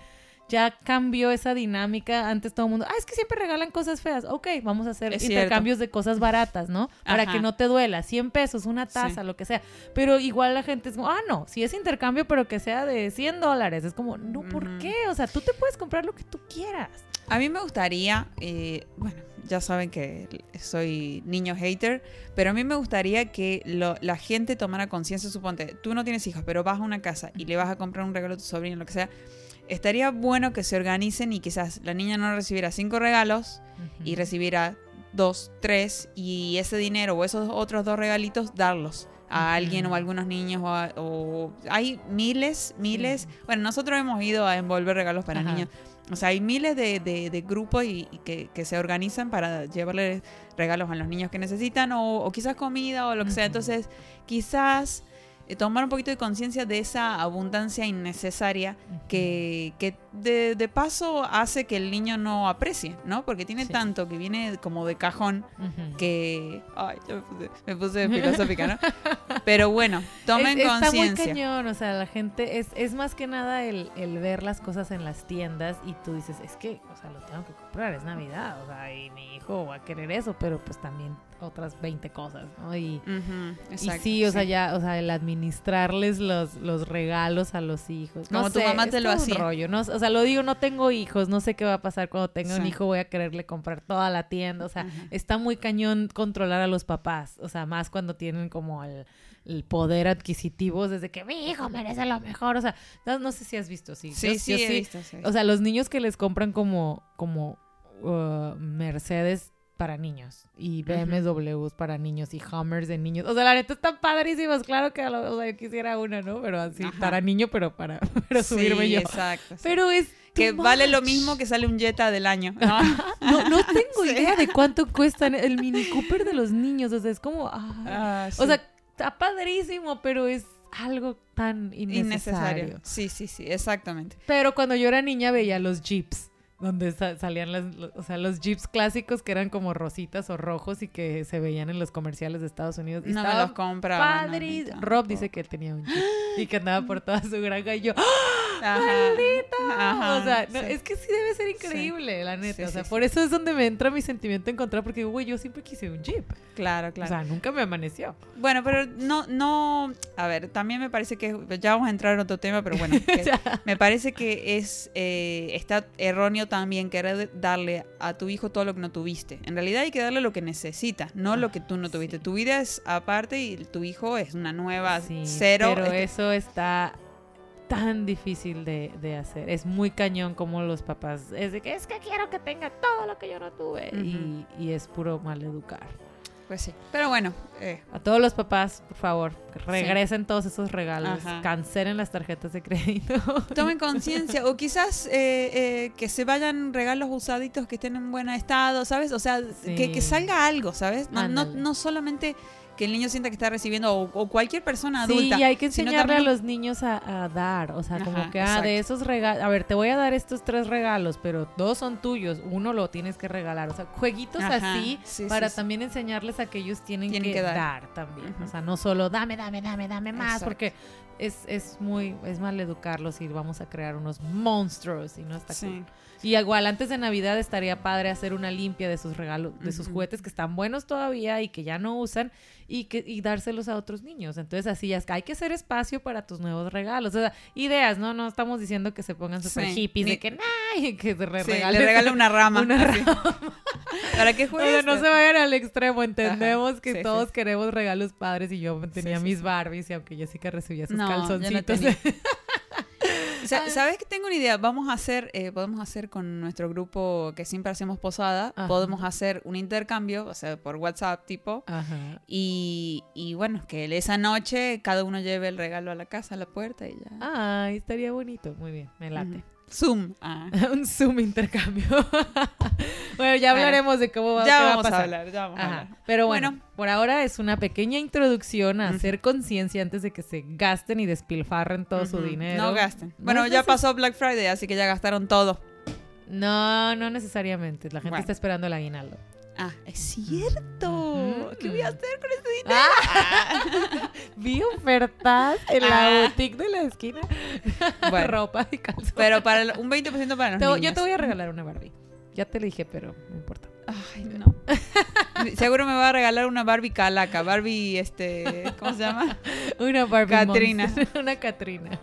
ya cambió esa dinámica. Antes todo el mundo, ah, es que siempre regalan cosas feas. Ok, vamos a hacer intercambios de cosas baratas, ¿no? Para que no te duela. 100 pesos, una taza, lo que sea. Pero igual la gente es como, ah, no, si es intercambio, pero que sea de 100 dólares. Es como, no, ¿por qué? O sea, tú te puedes comprar lo que tú quieras. A mí me gustaría, eh, bueno, ya saben que soy niño hater, pero a mí me gustaría que la gente tomara conciencia, suponte, tú no tienes hijos, pero vas a una casa y le vas a comprar un regalo a tu sobrino, lo que sea, estaría bueno que se organicen y quizás la niña no recibiera cinco regalos y recibiera dos, tres, y ese dinero o esos otros dos regalitos darlos a alguien o a algunos niños o, hay miles, miles. Bueno, nosotros hemos ido a envolver regalos para niños. O sea, hay miles de, de, grupos y, que, que, se organizan para llevarle regalos a los niños que necesitan o, o quizás comida o lo que sea. Entonces, quizás tomar un poquito de conciencia de esa abundancia innecesaria que, que de, paso hace que el niño no aprecie, ¿no? Porque tiene tanto que viene como de cajón que... Ay, yo me puse, filosófica, ¿no? Pero bueno, tomen conciencia. Está muy cañón, o sea, la gente... Es, es más que nada el, el, ver las cosas en las tiendas y tú dices, es que, o sea, lo tengo que comprar, es Navidad, o sea, y mi hijo va a querer eso, pero pues también otras 20 cosas, ¿no? Y, sí, o sea, ya, o sea, el administrarles los, los regalos a los hijos. Como tu mamá te lo hacía. Rollo, ¿no? O sea, lo digo, no tengo hijos, no sé qué va a pasar cuando tenga un hijo, voy a quererle comprar toda la tienda, o sea, está muy cañón controlar a los papás, o sea, más cuando tienen como el, poder adquisitivo, desde que mi hijo merece lo mejor, o sea, no, sé si has visto, sí. Sí, sí, he visto, O sea, los niños que les compran como, como uh, Mercedes para niños y BMWs para niños y Hummers de niños. O sea, la neta están padrísimos. Claro que o sea, yo quisiera una, ¿no? Pero así, para niño, pero para pero subirme yo. Exacto. Pero es que vale lo mismo que sale un Jetta del año. No, no, tengo idea de cuánto cuesta el Mini Cooper de los niños. O sea, es como. Ah, o sea, está padrísimo, pero es algo tan innecesario. innecesario. Sí, sí, sí, exactamente. Pero cuando yo era niña veía los Jeeps donde salían las, o sea, los jeeps clásicos que eran como rositas o rojos y que se veían en los comerciales de Estados Unidos. Y no me los compraba. Padre. Rob dice que él tenía un jeep y que andaba por toda su granja y yo, ¡Ah! ¡Maldita! o sea, es que sí debe ser increíble, la neta. o sea, por eso es donde me entra mi sentimiento de encontrar, porque, güey, yo siempre quise un jeep. Claro, claro. O sea, nunca me amaneció. Bueno, pero no, no, a ver, también me parece que, ya vamos a entrar en otro tema, pero bueno, me parece que es, eh, está erróneo también querer darle a tu hijo todo lo que no tuviste. En realidad hay que darle lo que necesita, no lo que tú no tuviste. Tu vida es aparte y tu hijo es una nueva cero. Pero eso está tan difícil de, hacer. Es muy cañón como los papás. Es de que es que quiero que tenga todo lo que yo no tuve. y, y es puro mal educar. Pues sí. Pero bueno. Eh. A todos los papás, por favor, regresen todos esos regalos. Cancelen las tarjetas de crédito. Tomen conciencia. o quizás eh, eh, que se vayan regalos usaditos que estén en buen estado, ¿sabes? O sea, que, que, salga algo, ¿sabes? No, no, no solamente que el niño sienta que está recibiendo o, cualquier persona adulta. Sí, y hay que enseñarle a los niños a, dar, o sea, como que, ah, de esos regalos, a ver, te voy a dar estos tres regalos, pero dos son tuyos, uno lo tienes que regalar, o sea, jueguitos así para también enseñarles a que ellos tienen, que, dar. también, o sea, no solo dame, dame, dame, dame más, porque es, es muy, es mal educarlos y vamos a crear unos monstruos y no está sí. Y igual antes de Navidad estaría padre hacer una limpia de sus regalos, de sus juguetes que están buenos todavía y que ya no usan y que y dárselos a otros niños. Entonces así ya que hay que hacer espacio para tus nuevos regalos. O sea, ideas, ¿no? No estamos diciendo que se pongan súper hippies de que ¡ay! que se regalen. le regale una rama. Una rama. ¿Para qué juegues? no se vayan al extremo. Entendemos que todos queremos regalos padres y yo tenía mis Barbies y aunque Jessica recibía sus calzoncitos. ¿Sabes que tengo una idea? Vamos a hacer, eh, podemos hacer con nuestro grupo que siempre hacemos posada, podemos hacer un intercambio, o sea, por WhatsApp tipo. Y, y, bueno, que esa noche cada uno lleve el regalo a la casa, a la puerta y ya. Ah, estaría bonito. Muy bien, me late. Zoom. Ah. un Zoom intercambio. bueno, ya hablaremos de cómo va, ya vamos a, hablar. Ya vamos a hablar. Pero bueno, por ahora es una pequeña introducción a hacer conciencia antes de que se gasten y despilfarren todo su dinero. No gasten. Bueno, ya pasó Black Friday, así que ya gastaron todo. No, no necesariamente. La gente está esperando el aguinaldo. Ah, es cierto. ¿Qué voy a hacer con este dinero? Ah. Vi ofertas en la ah. boutique de la esquina. Bueno, ropa y calzones. Pero para un 20% para los Yo te voy a regalar una Barbie. Ya te lo dije, pero no importa. Ay, no. Seguro me va a regalar una Barbie calaca, Barbie, este, ¿cómo se llama? Una Barbie Catrina. una Catrina.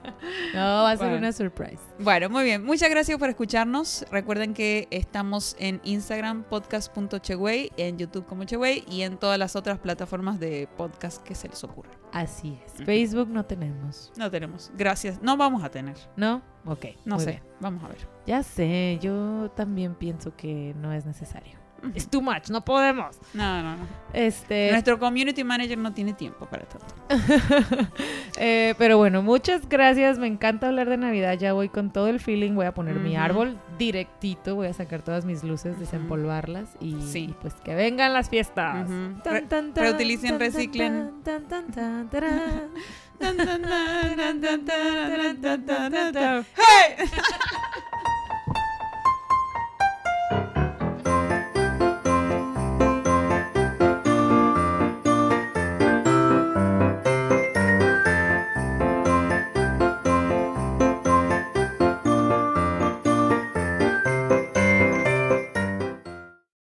No, va a ser una surprise. Bueno, muy bien. Muchas gracias por escucharnos. Recuerden que estamos en Instagram, podcast.cheway, en YouTube como Cheway y en todas las otras plataformas de podcast que se les ocurra. Así es. Facebook no tenemos. No tenemos. Gracias. No vamos a tener. ¿No? Ok. No sé. Vamos a ver. Ya sé. Yo también pienso que no es necesario. Es too much, no podemos. No, no, no. Este... Nuestro community manager no tiene tiempo para tanto. Eh, pero bueno, muchas gracias. Me encanta hablar de Navidad. Ya voy con todo el feeling. Voy a poner mi árbol directito. Voy a sacar todas mis luces, desempolvarlas y, sí. pues que vengan las fiestas. reutilicen, reciclen. ¡Hey!